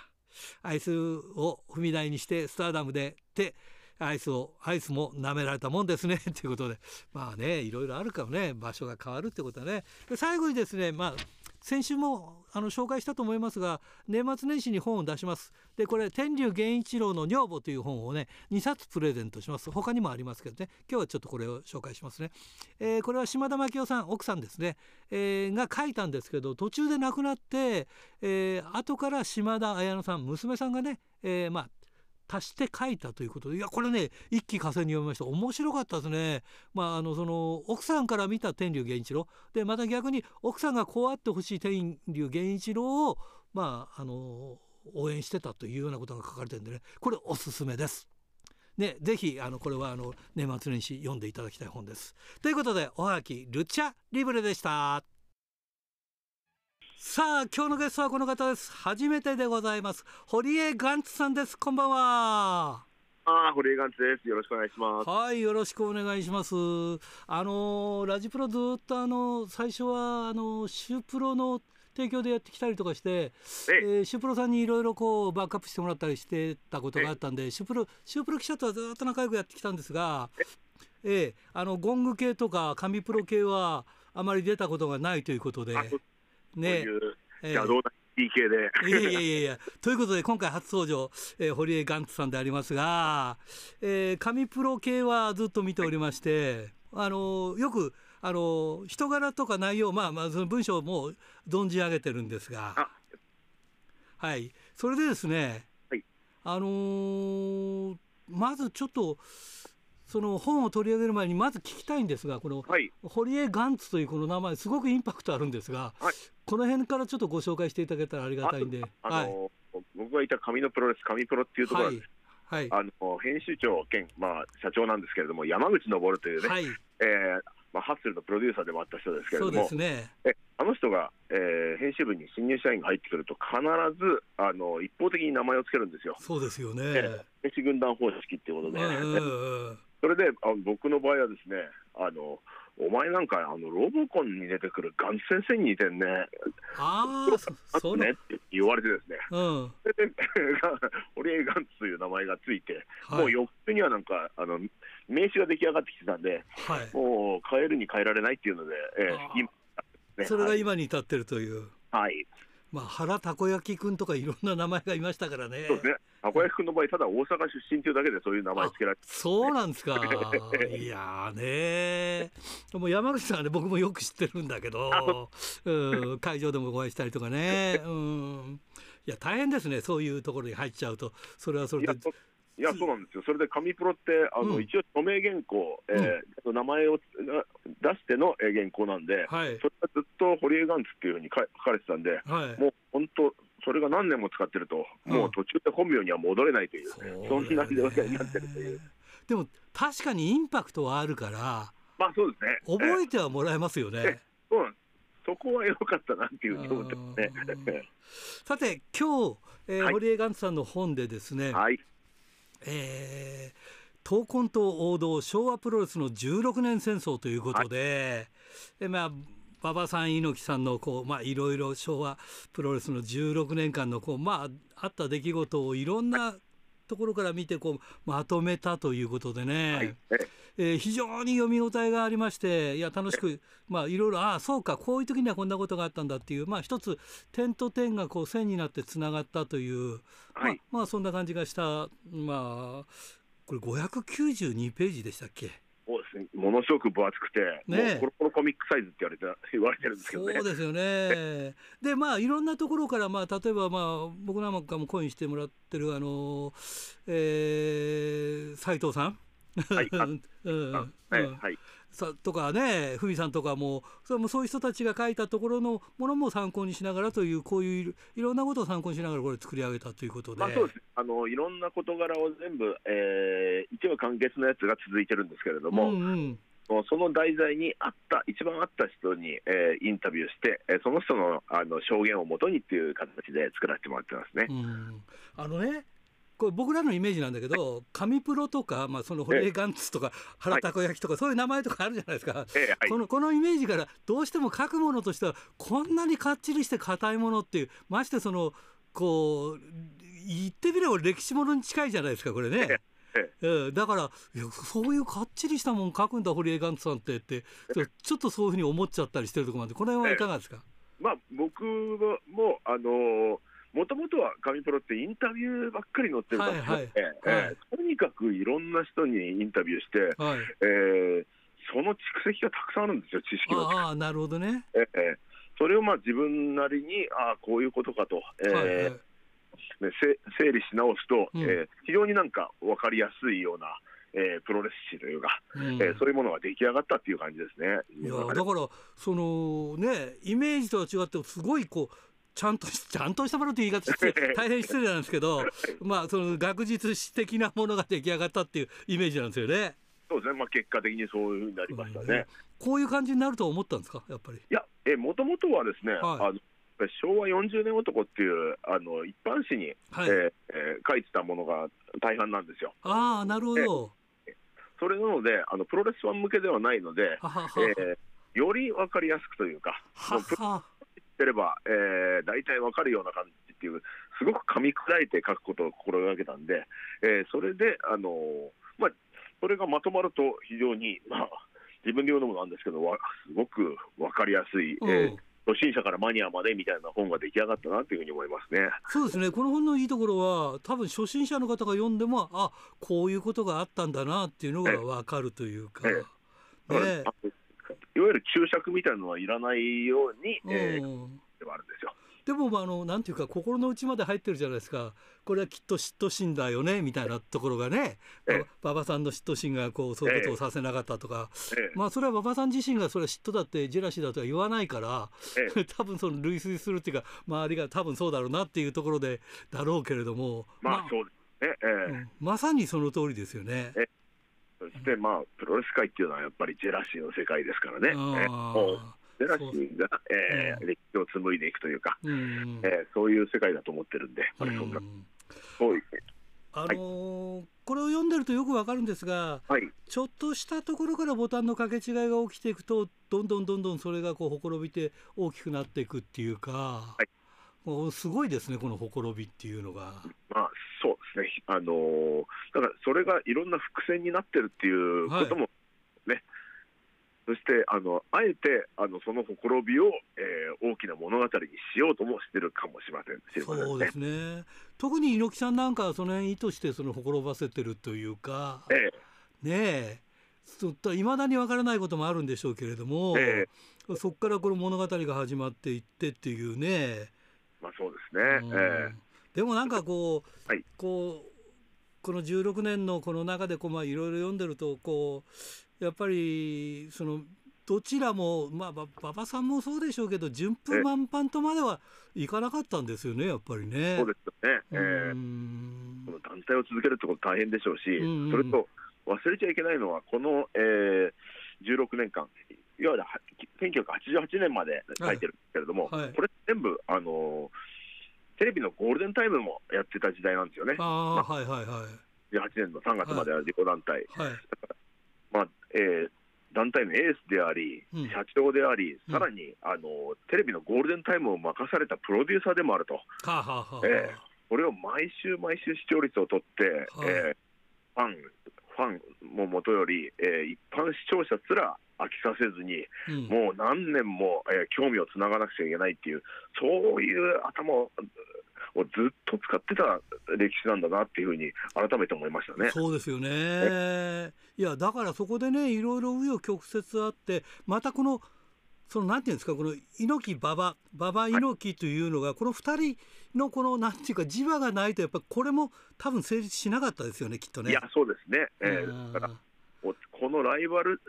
アイスを踏み台にしてスターダムでってアイスをアイスも舐められたもんですね。ということで。まあねいろいろあるからね。場所が変わるってことはね。で最後にですねまあ先週もあの紹介したと思いますが年末年始に本を出します。でこれ天竜源一郎の女房という本をね2冊プレゼントします。他にもありますけどね。今日はちょっとこれを紹介しますね、えー、これは島田真紀夫さん奥さんですね、えー、が書いたんですけど途中で亡くなって、えー、後から島田綾乃さん娘さんがね、えー、まあ足して書いたということでいやこれね一気呵成に読みました面白かったですね。まああのその奥さんから見た天竜源一郎でまた逆に奥さんがこうあってほしい天竜源一郎をまああの応援してたというようなことが書かれてるんでねこれおすすめです。ね、ぜひあのこれはあの年末年始読んでいただきたい本です。ということでおはがきルチャリブレでした。さあ今日のゲストはこの方です。初めてでございます。堀江ガンツさんです。こんばんは。あ堀江ガンツです。よろしくお願いします。はいよろしくお願いします。あのラジプロずっとあの最初はあのシュープロの提供でやってきたりとかして、えー、シュープロさんにいろいろこうバックアップしてもらったりしてたことがあったんでシュープロシュープロ記者とはずっと仲良くやってきたんですがええ。ー、あのゴング系とか紙プロ系はあまり出たことがないということで。ね。邪道な PK で。いやいやいやいや。ということで今回初登場、えー、堀江ガンツさんでありますが、えー、紙プロ系はずっと見ておりまして、あのよくあの人柄とか内容まあまあその文章も存じ上げてるんですが、はい。それでですね、はい、あのー、まずちょっとその本を取り上げる前にまず聞きたいんですがこの、はい、堀江ガンツというこの名前すごくインパクトあるんですが、はい、この辺からちょっとご紹介していただけたらありがたいんで。あのー、僕がいた紙のプロレス紙プロっていうところです。はい、あの編集長兼、まあ、社長なんですけれども山口昇というね、はい、えー、まあ、ハッスルのプロデューサーでもあった人ですけれどもそうです、ね、えあの人が、えー、編集部に新入社員が入ってくると必ずあの一方的に名前を付けるんですよ。そうですよね、えー、編軍団方式っていうことで、えー、それであ僕の場合はですねあのお前なんかあのロボコンに出てくるガンツ先生に似てんね。ああ、そうねって言われてですね。うん。それで、堀江 ガンツという名前がついて、はい、もう翌日にはなんか、あの、名刺が出来上がってきてたんで、はい、もう変えるに変えられないっていうので、えー、今、ね、それが今に至ってるという。はい。まあ、原たこ焼きくんとかいろんな名前がいましたからね。そうですね。たこ焼きくんの場合、ただ大阪出身というだけでそういう名前つけられてそうなんですか。いやねもう山口さんはね、僕もよく知ってるんだけど、うん、会場でもお会いしたりとかね。うん。いや、大変ですね。そういうところに入っちゃうと、それはそれで。いや、そうなんですよ。それで紙プロって、あの、うん、一応署名原稿、えー、うん、名前を出しての原稿なんで、はい、それがずっと堀江ガンツっていうふうに書かれてたんで、はい、もう本当、それが何年も使ってると、もう途中で本名には戻れないという、うん、そんな状態になってるという。でも、確かにインパクトはあるから、まあそうですね。覚えてはもらえますよね。そうなんそこは良かったなっていうふうに思ってますね。さて、今日、えーはい、堀江ガンツさんの本でですね、はい、えー、闘魂と王道昭和プロレスの16年戦争ということで、はい、まあ馬場さん猪木さんのこうまあいろいろ昭和プロレスの16年間のこうまああった出来事をいろんなところから見てこうまとめたということでね、はい、えー、非常に読み応えがありましていや楽しくまあいろいろああそうかこういう時にはこんなことがあったんだっていうまあ一つ点と点がこう線になってつながったという、はい、まあ、まあそんな感じがした。まあこれ592ページでしたっけ？ものすごく分厚くて、ね、コロコロコミックサイズって言われて言われてるんですけどね。そうですよね。で、まあ、いろんなところから、まあ、例えば、まあ、僕なんかもコインしてもらってる、あの、えー、斉藤さん。はい。うん、はい。さとかね、ふみさんとかも、それもそういう人たちが書いたところのものも参考にしながらという、こういういろんなことを参考にしながら、これ、作り上げたということで。まあ、そうですあのいろんな事柄を全部、えー、一話完結のやつが続いてるんですけれども。うんうんその題材にあった、一番あった人に、えー、インタビューして、えー、その人のあの証言をもとにっていう形で作らせてもらってますね。あのね、これ僕らのイメージなんだけど、神プロとか、まあ、そのホレーガンツとか原たこ焼きとか、そういう名前とかあるじゃないですか、このこのイメージからどうしても書くものとしてはこんなにかっちりして硬いものっていうましてそのこう言ってみれば歴史ものに近いじゃないですかこれね。ええ、だからそういうかっちりしたもん書くんだ堀江ガンツさんってってちょっとそういうふうに思っちゃったりしてるところまで。この辺はいかがですか、まあ、僕もあのもともとは神プロってインタビューばっかり載ってるから、はいはいえー、とにかくいろんな人にインタビューして、はい、えー、その蓄積がたくさんあるんですよ、知識が。ああ、なるほどね。えー、それをまあ自分なりに、ああ、こういうことかと。えーはいはいね、整理し直すと、うん、えー、非常になんか分かりやすいような、えー、プロレス史というか、うん、えー、そういうものが出来上がったっていう感じですね。いやだからそのねイメージとは違ってすごいこうちゃんとちゃんとしたものって言い方して大変失礼なんですけど、まあその学術史的なものが出来上がったっていうイメージなんですよね。そうですね、まあ、結果的にそういうふうになりましたね、うん、こういう感じになると思ったんですか、やっぱり。いや、えもともとはですね、はい、あの昭和40年男っていうあの一般紙に、はい、えー、書いてたものが大半なんですよ。ああ、なるほど。それなのであの、プロレスファン向けではないので、はははえー、より分かりやすくというか、ははってれば、えー、大体わかるような感じっていう、すごく噛み砕いて書くことを心がけたんで、えー、それで、あのまあ、それがまとまると非常に、まあ、自分で言うのもなんですけど、わすごく分かりやすい、えー、初心者からマニアまでみたいな本が出来上がったなというふうに思いますね。そうですね。この本のいいところは、多分初心者の方が読んでも、あ、こういうことがあったんだなっていうのがわかるというか。ええね、いわゆる注釈みたいなのはいらないように、えー、ではあるんですよ。でもあのなんていうか心の内まで入ってるじゃないですか。これはきっと嫉妬心だよねみたいなところがね。馬場さんの嫉妬心がこうそういうことをさせなかったとか、まあそれは馬場さん自身がそれは嫉妬だってジェラシーだとは言わないから、多分その類推するっていうか周りが多分そうだろうなっていうところでだろうけれども。まあそうですね、ええ。まさにその通りですよね。そして、まあ、プロレス界っていうのはやっぱりジェラシーの世界ですからね。ジェラシーが、えー、歴史を紡いでいくというか、うん、えー、そういう世界だと思ってるんで、そんな、そうですね。あのーはい、これを読んでるとよくわかるんですが、はい、ちょっとしたところからボタンの掛け違いが起きていくとどんどんどんどんそれがこうほころびて大きくなっていくっていうか、はい、もうすごいですねこのほころびっていうのが。まあそうですね、あのー、だからそれがいろんな伏線になってるっていうこともね、はい、そしてあのあえてあのそのほころびを、えー、大きな物語にしようともしてるかもしれません、ね、そうですね。特に猪木さんなんかはその辺意図してそのほころばせてるというか、ええ、ねえ。いまだにわからないこともあるんでしょうけれども、ええ、そこからこの物語が始まっていってっていうね。まあそうですね、ええ、でもなんかこう、はい、こうこの16年のこの中でこうまあいろいろ読んでるとこうやっぱりそのどちらもまあ馬場さんもそうでしょうけど順風満帆とまではいかなかったんですよねやっぱりね。そうですよね、えー、この団体を続けるってこと大変でしょうし、うんうん、それと忘れちゃいけないのはこの、えー、16年間いわゆる1988年まで書いてるんですけれども、はいはい、これ全部あのーテレビのゴールデンタイムもやってた時代なんですよね。あまあ、はいはいはい。18年の3月までは自己団体。はい。まあ、えー、団体のエースであり、うん、社長であり、さらに、あのテレビのゴールデンタイムを任されたプロデューサーでもあると、はあはあえー、これを毎週毎週視聴率を取って、はあ、えー、ファン、ファンももとより、えー、一般視聴者すら飽きさせずに、うん、もう何年も、えー、興味をつながなくちゃいけないっていう、そういう頭ををずっと使ってた歴史なんだなっていうふうに改めて思いましたね。そうですよね。いやだからそこでねいろいろ紆余曲折あってまたこのそのなんていうんですかこの猪木馬場馬場猪木というのが、この2人のこのなんていうか磁場がないとやっぱりこれも多分成立しなかったですよねきっとね。いやそうですね。えー、だからこのライバル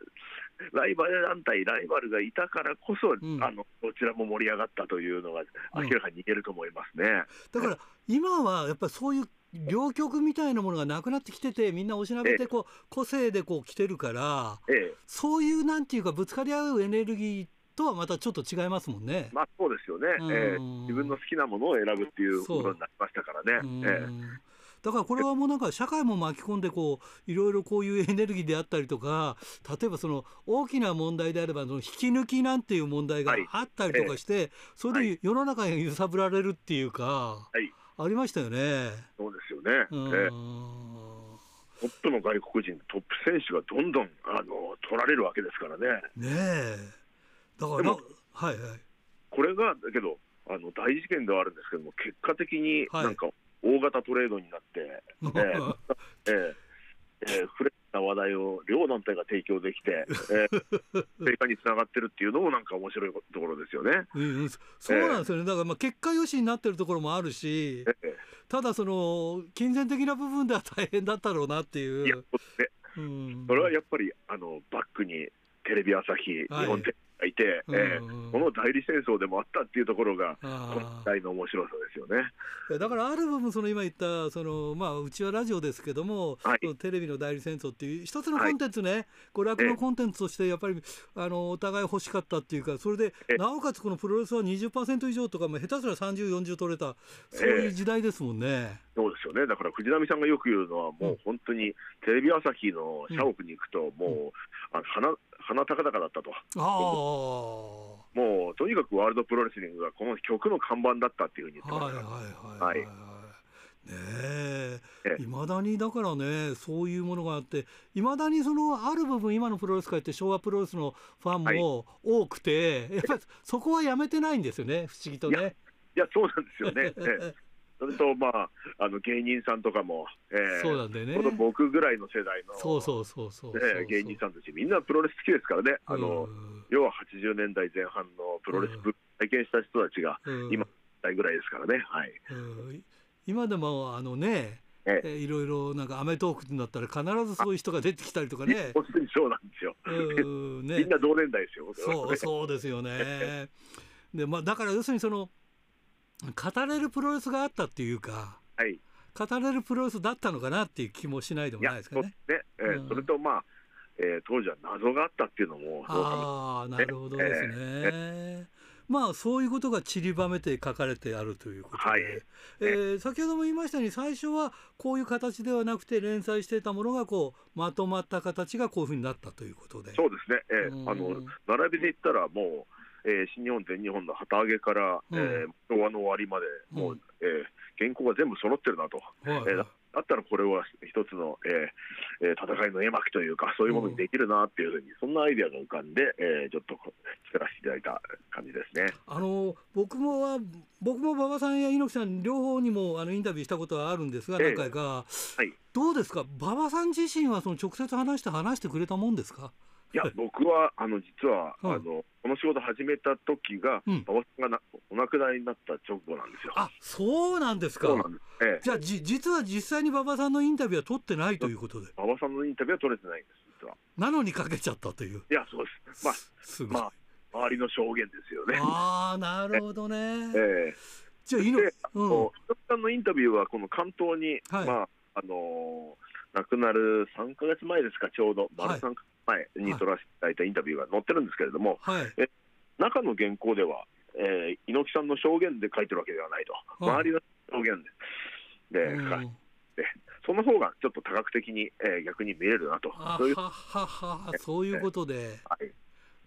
ライバル団体、ライバルがいたからこそ、うん、あのどちらも盛り上がったというのが明らかに言えると思いますね、うん、だから今はやっぱりそういう両極みたいなものがなくなってきててみんなおしなべてこう、個性でこう来てるから、ええ、そういうなんていうかぶつかり合うエネルギーとはまたちょっと違いますもんね。まあそうですよね、えー、自分の好きなものを選ぶっていうことになりましたからね。えーだからこれはもうなんか社会も巻き込んでこういろいろこういうエネルギーであったりとか例えばその大きな問題であればその引き抜きなんていう問題があったりとかして、はい、それで世の中に揺さぶられるっていうか、はい、ありましたよね。そうですよね、えトップの外国人トップ選手がどんどんあの取られるわけですからね。ねえ。だからはいはい、これがだけどあの大事件ではあるんですけども結果的になんか、大型トレードになって、えーえー えー、フレッシュな話題を両団体が提供できて、えー、成果につながってるっていうのもなんか面白いところですよね。うん、そうなんですよね、だからまあ結果よしになってるところもあるし、えー、ただその金銭的な部分では大変だったろうなっていう。いやそれはやっぱりあのバックにテレビ朝日、はい、日本テレビがいて、うんえー、この代理戦争でもあったっていうところが、この面白さですよね。だからある部分、その今言ったその、まあ、うちはラジオですけども、はい、テレビの代理戦争っていう、一つのコンテンツね、はい、これ、楽のコンテンツとして、やっぱりあのお互い欲しかったっていうか、それで、なおかつこのプロレスは20%以上とか、まあ、下手すら30、40取れた、そういう時代ですもんね。そうですよね、だから藤波さんがよく言うのは、もう本当にテレビ朝日の社屋に行くと、もう、うん、あ鼻鼻高々だったと。もうとにかくワールドプロレスリングがこの曲の看板だったっていうふうに言ってますはいはいはい、はいねいまだにだからねそういうものがあっていまだにそのある部分今のプロレス界って昭和プロレスのファンも多くて、はい、やっぱりそこはやめてないんですよね不思議とね。いやそうなんですよね。それとまああの芸人さんとかも、えー、そうなんでね。この僕ぐらいの世代のそうそうそうそう芸人さんたちみんなプロレス好きですからね。あの要は80年代前半のプロレス体験した人たちが今代ぐらいですからね、はい、今でもあのねええ。いろいろなんかアメトークになったら必ずそういう人が出てきたりとかね。本当にそうなんですよ。ね、みんな同年代ですよ。そうそうですよね。でまあだから要するにその語れるプロレスがあったっていうか、はい、語れるプロレスだったのかなっていう気もしないでもないですかね。ね。えー、うん、それとまあ、えー、当時は謎があったっていうのもああなるほどですね。えー。まあそういうことが散りばめて書かれてあるということで、はい、えー、先ほども言いましたように最初はこういう形ではなくて連載していたものがこうまとまった形がこういうふうになったということで。そうですね、えー、あの並びで言ったらもうえー、新日本、全日本の旗揚げから、うん、えー、昭和の終わりまで、もう、うん、えー、原稿が全部揃ってるなと、はい、えー、だったらこれは一つの、えー、戦いの絵巻というか、そういうものにできるなっていうふうに、そんなアイデアが浮かんで、えー、ちょっと作らせていただいた感じですね。あの僕もは、僕も馬場さんや猪木さん、両方にもあのインタビューしたことはあるんですが、何回か、はい、どうですか、馬場さん自身はその直接話して話してくれたもんですか？いや、僕はあの実は、あのこの仕事始めた時が、馬場さんがお亡くなりになった直後なんですよ。あそうなんですか。そうなんです、ええ、じゃあじ、実は実際に馬場さんのインタビューは取ってないということで。馬場さんのインタビューは取れてないんです、実は。なのにかけちゃったという。いや、そうです。まあ、すごい。まあ、周りの証言ですよね。ああ、なるほどね。ええじゃあ、猪木さんのインタビューは、この関東に、はい、まあ、あのー、亡くなる3か月前ですか、ちょうど、丸3か前に取らせていただいたインタビューが載ってるんですけれども、はい、え中の原稿では、えー、猪木さんの証言で書いてるわけではないと、周りの証言で。で書い。て、その方がちょっと多角的に、えー、逆に見れるなと、そういう。はははそういうことで、はい、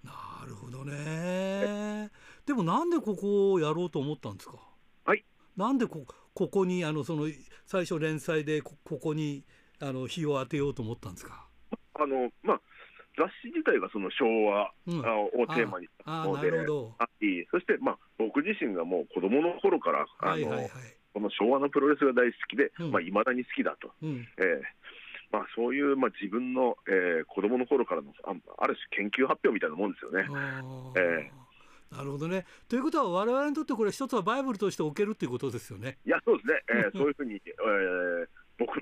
なるほどね。でもなんでここをやろうと思ったんですか？はい。なんでこここにあのその最初連載でここにあの日を当てようと思ったんですか？あのまあ雑誌自体がその昭和をテーマにしたもので、うん、そして、まあ、僕自身がもう子供の頃からあの、はいはいはい、この昭和のプロレスが大好きで、いまあ、未だに好きだと。うん、えーまあ、そういう、まあ、自分の、えー、子供の頃からのあある種研究発表みたいなもんですよね。えー、なるほどね。ということは、われわれにとってこれ、一つはバイブルとして置けるっていうことですよね。いや、そうですね、えー、そういうふうに、えー、僕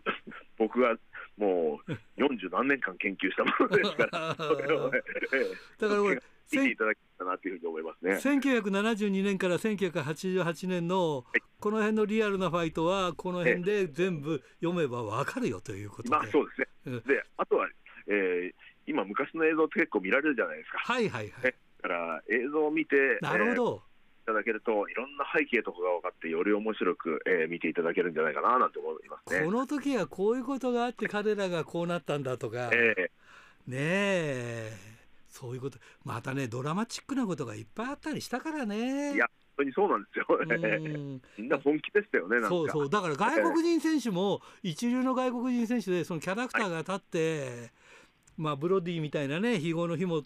僕がもう四十何年間研究したものですから、だからこれ、見ていただきたなというふうに思いますね。1972年から1988年のこの辺のリアルなファイトは、この辺で全部読めば分かるよということで、まあ、そうですね、であとは、えー、今、昔の映像って結構見られるじゃないですか。はいはいはい、だから映像を見て、なるほど、いただけると、いろんな背景とかが分かって、より面白く、えー、見ていただけるんじゃないかななんて思いますね。この時はこういうことがあって、彼らがこうなったんだとか、えー、ねえ、そういうこと、またね、ドラマチックなことがいっぱいあったりしたからね。いや本当にそうなんですよ、みんな本気でしたよね、そうそう、だから外国人選手も、一流の外国人選手で、そのキャラクターが立って、はい、まあ、ブロディみたいなね、非業の日も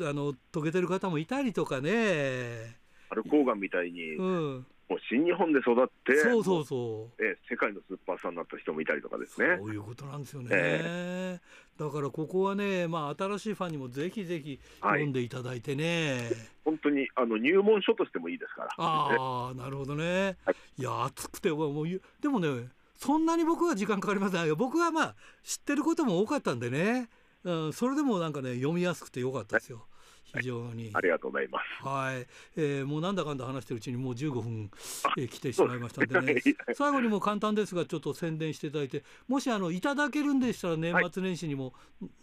あの遂げてる方もいたりとかね。アルコーガンみたいに、うん、もう新日本で育って、そうそうそう、え世界のスーパースターになった人もいたりとかですね。そういうことなんですよね。えー、だからここはね、まあ、新しいファンにもぜひぜひ読んでいただいてね。はい、本当にあの入門書としてもいいですから。ああ、なるほどね。はい、いや、熱くて、もうでもね、そんなに僕は時間かかりません僕はまあ知ってることも多かったんでね、うん、それでもなんかね読みやすくてよかったですよ。非常に、ありがとうございます。はい、えー、もうなんだかんだ話してるうちにもう15分、えー、来てしまいましたんでね。最後にも簡単ですがちょっと宣伝していただいて、もしあのいただけるんでしたら年末年始にも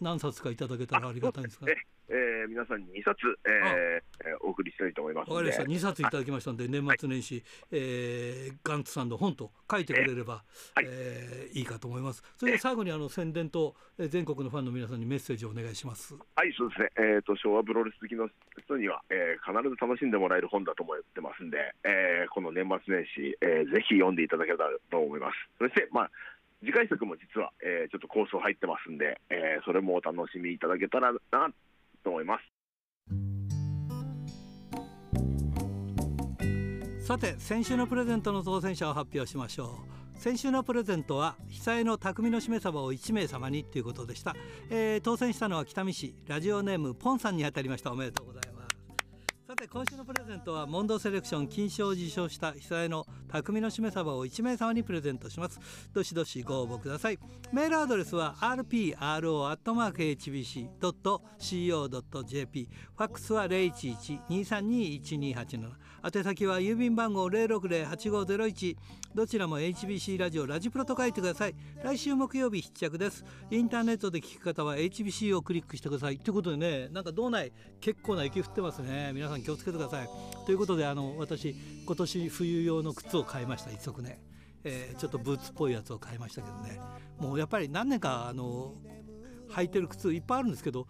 何冊かいただけたらありがたいんですか。はいえー、皆さんに2冊、えー、お送りしたいと思いますわかりました。2冊いただきましたので、年末年始、はい、えー、ガンツさんの本と書いてくれれば、えー、えー、いいかと思います。それで最後にあの宣伝と、えー、全国のファンの皆さんにメッセージをお願いします。はいそうですね、えーと、昭和プロレス好きの人には、えー、必ず楽しんでもらえる本だと思ってますんで、えー、この年末年始、えー、ぜひ読んでいただけたらと思います。そしてまあ次回作も実は、えー、ちょっと構想入ってますんで、えー、それもお楽しみいただけたらなと思います。さて先週のプレゼントの当選者を発表しましょう。先週のプレゼントは被災の匠のしめ鯖を1名様にということでした、えー、当選したのは北見市ラジオネームポンさんに当たりました。おめでとうございます。さて今週のプレゼントはモンドセレクション金賞を受賞した久江の匠のしめ鯖を1名様にプレゼントします。どしどしご応募ください。メールアドレスは rpro.hbc.co.jp ファックスは011-232-1287宛先は郵便番号060-8501どちらも HBC ラジオラジプロと書いてください。来週木曜日必着です。インターネットで聞く方は HBC をクリックしてください。ということでねなんか道内結構な雪降ってますね。皆さん気をつけてください。ということであの私今年冬用の靴を買いました。一足ね。えー、ちょっとブーツっぽいやつを買いましたけどね。もうやっぱり何年かあの履いてる靴いっぱいあるんですけど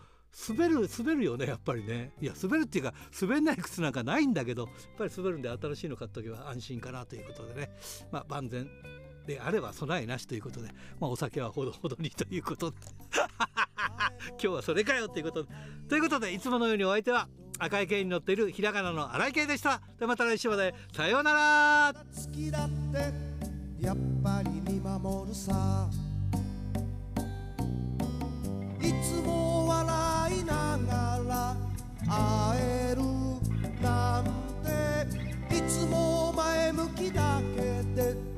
滑る滑るよねやっぱりね。いや滑るっていうか滑んない靴なんかないんだけどやっぱり滑るんで新しいの買っとけば安心かなということでね。まあ万全であれば備えなしということで、まあ、お酒はほどほどにということで。今日はそれかよということで。ということでいつものようにお相手は赤い系に乗っているひらがなの荒井系でした。でまた来週まで。さようなら。好きだってやっぱり見守るさ。いつも笑いながら会えるなんていつも前向きだけで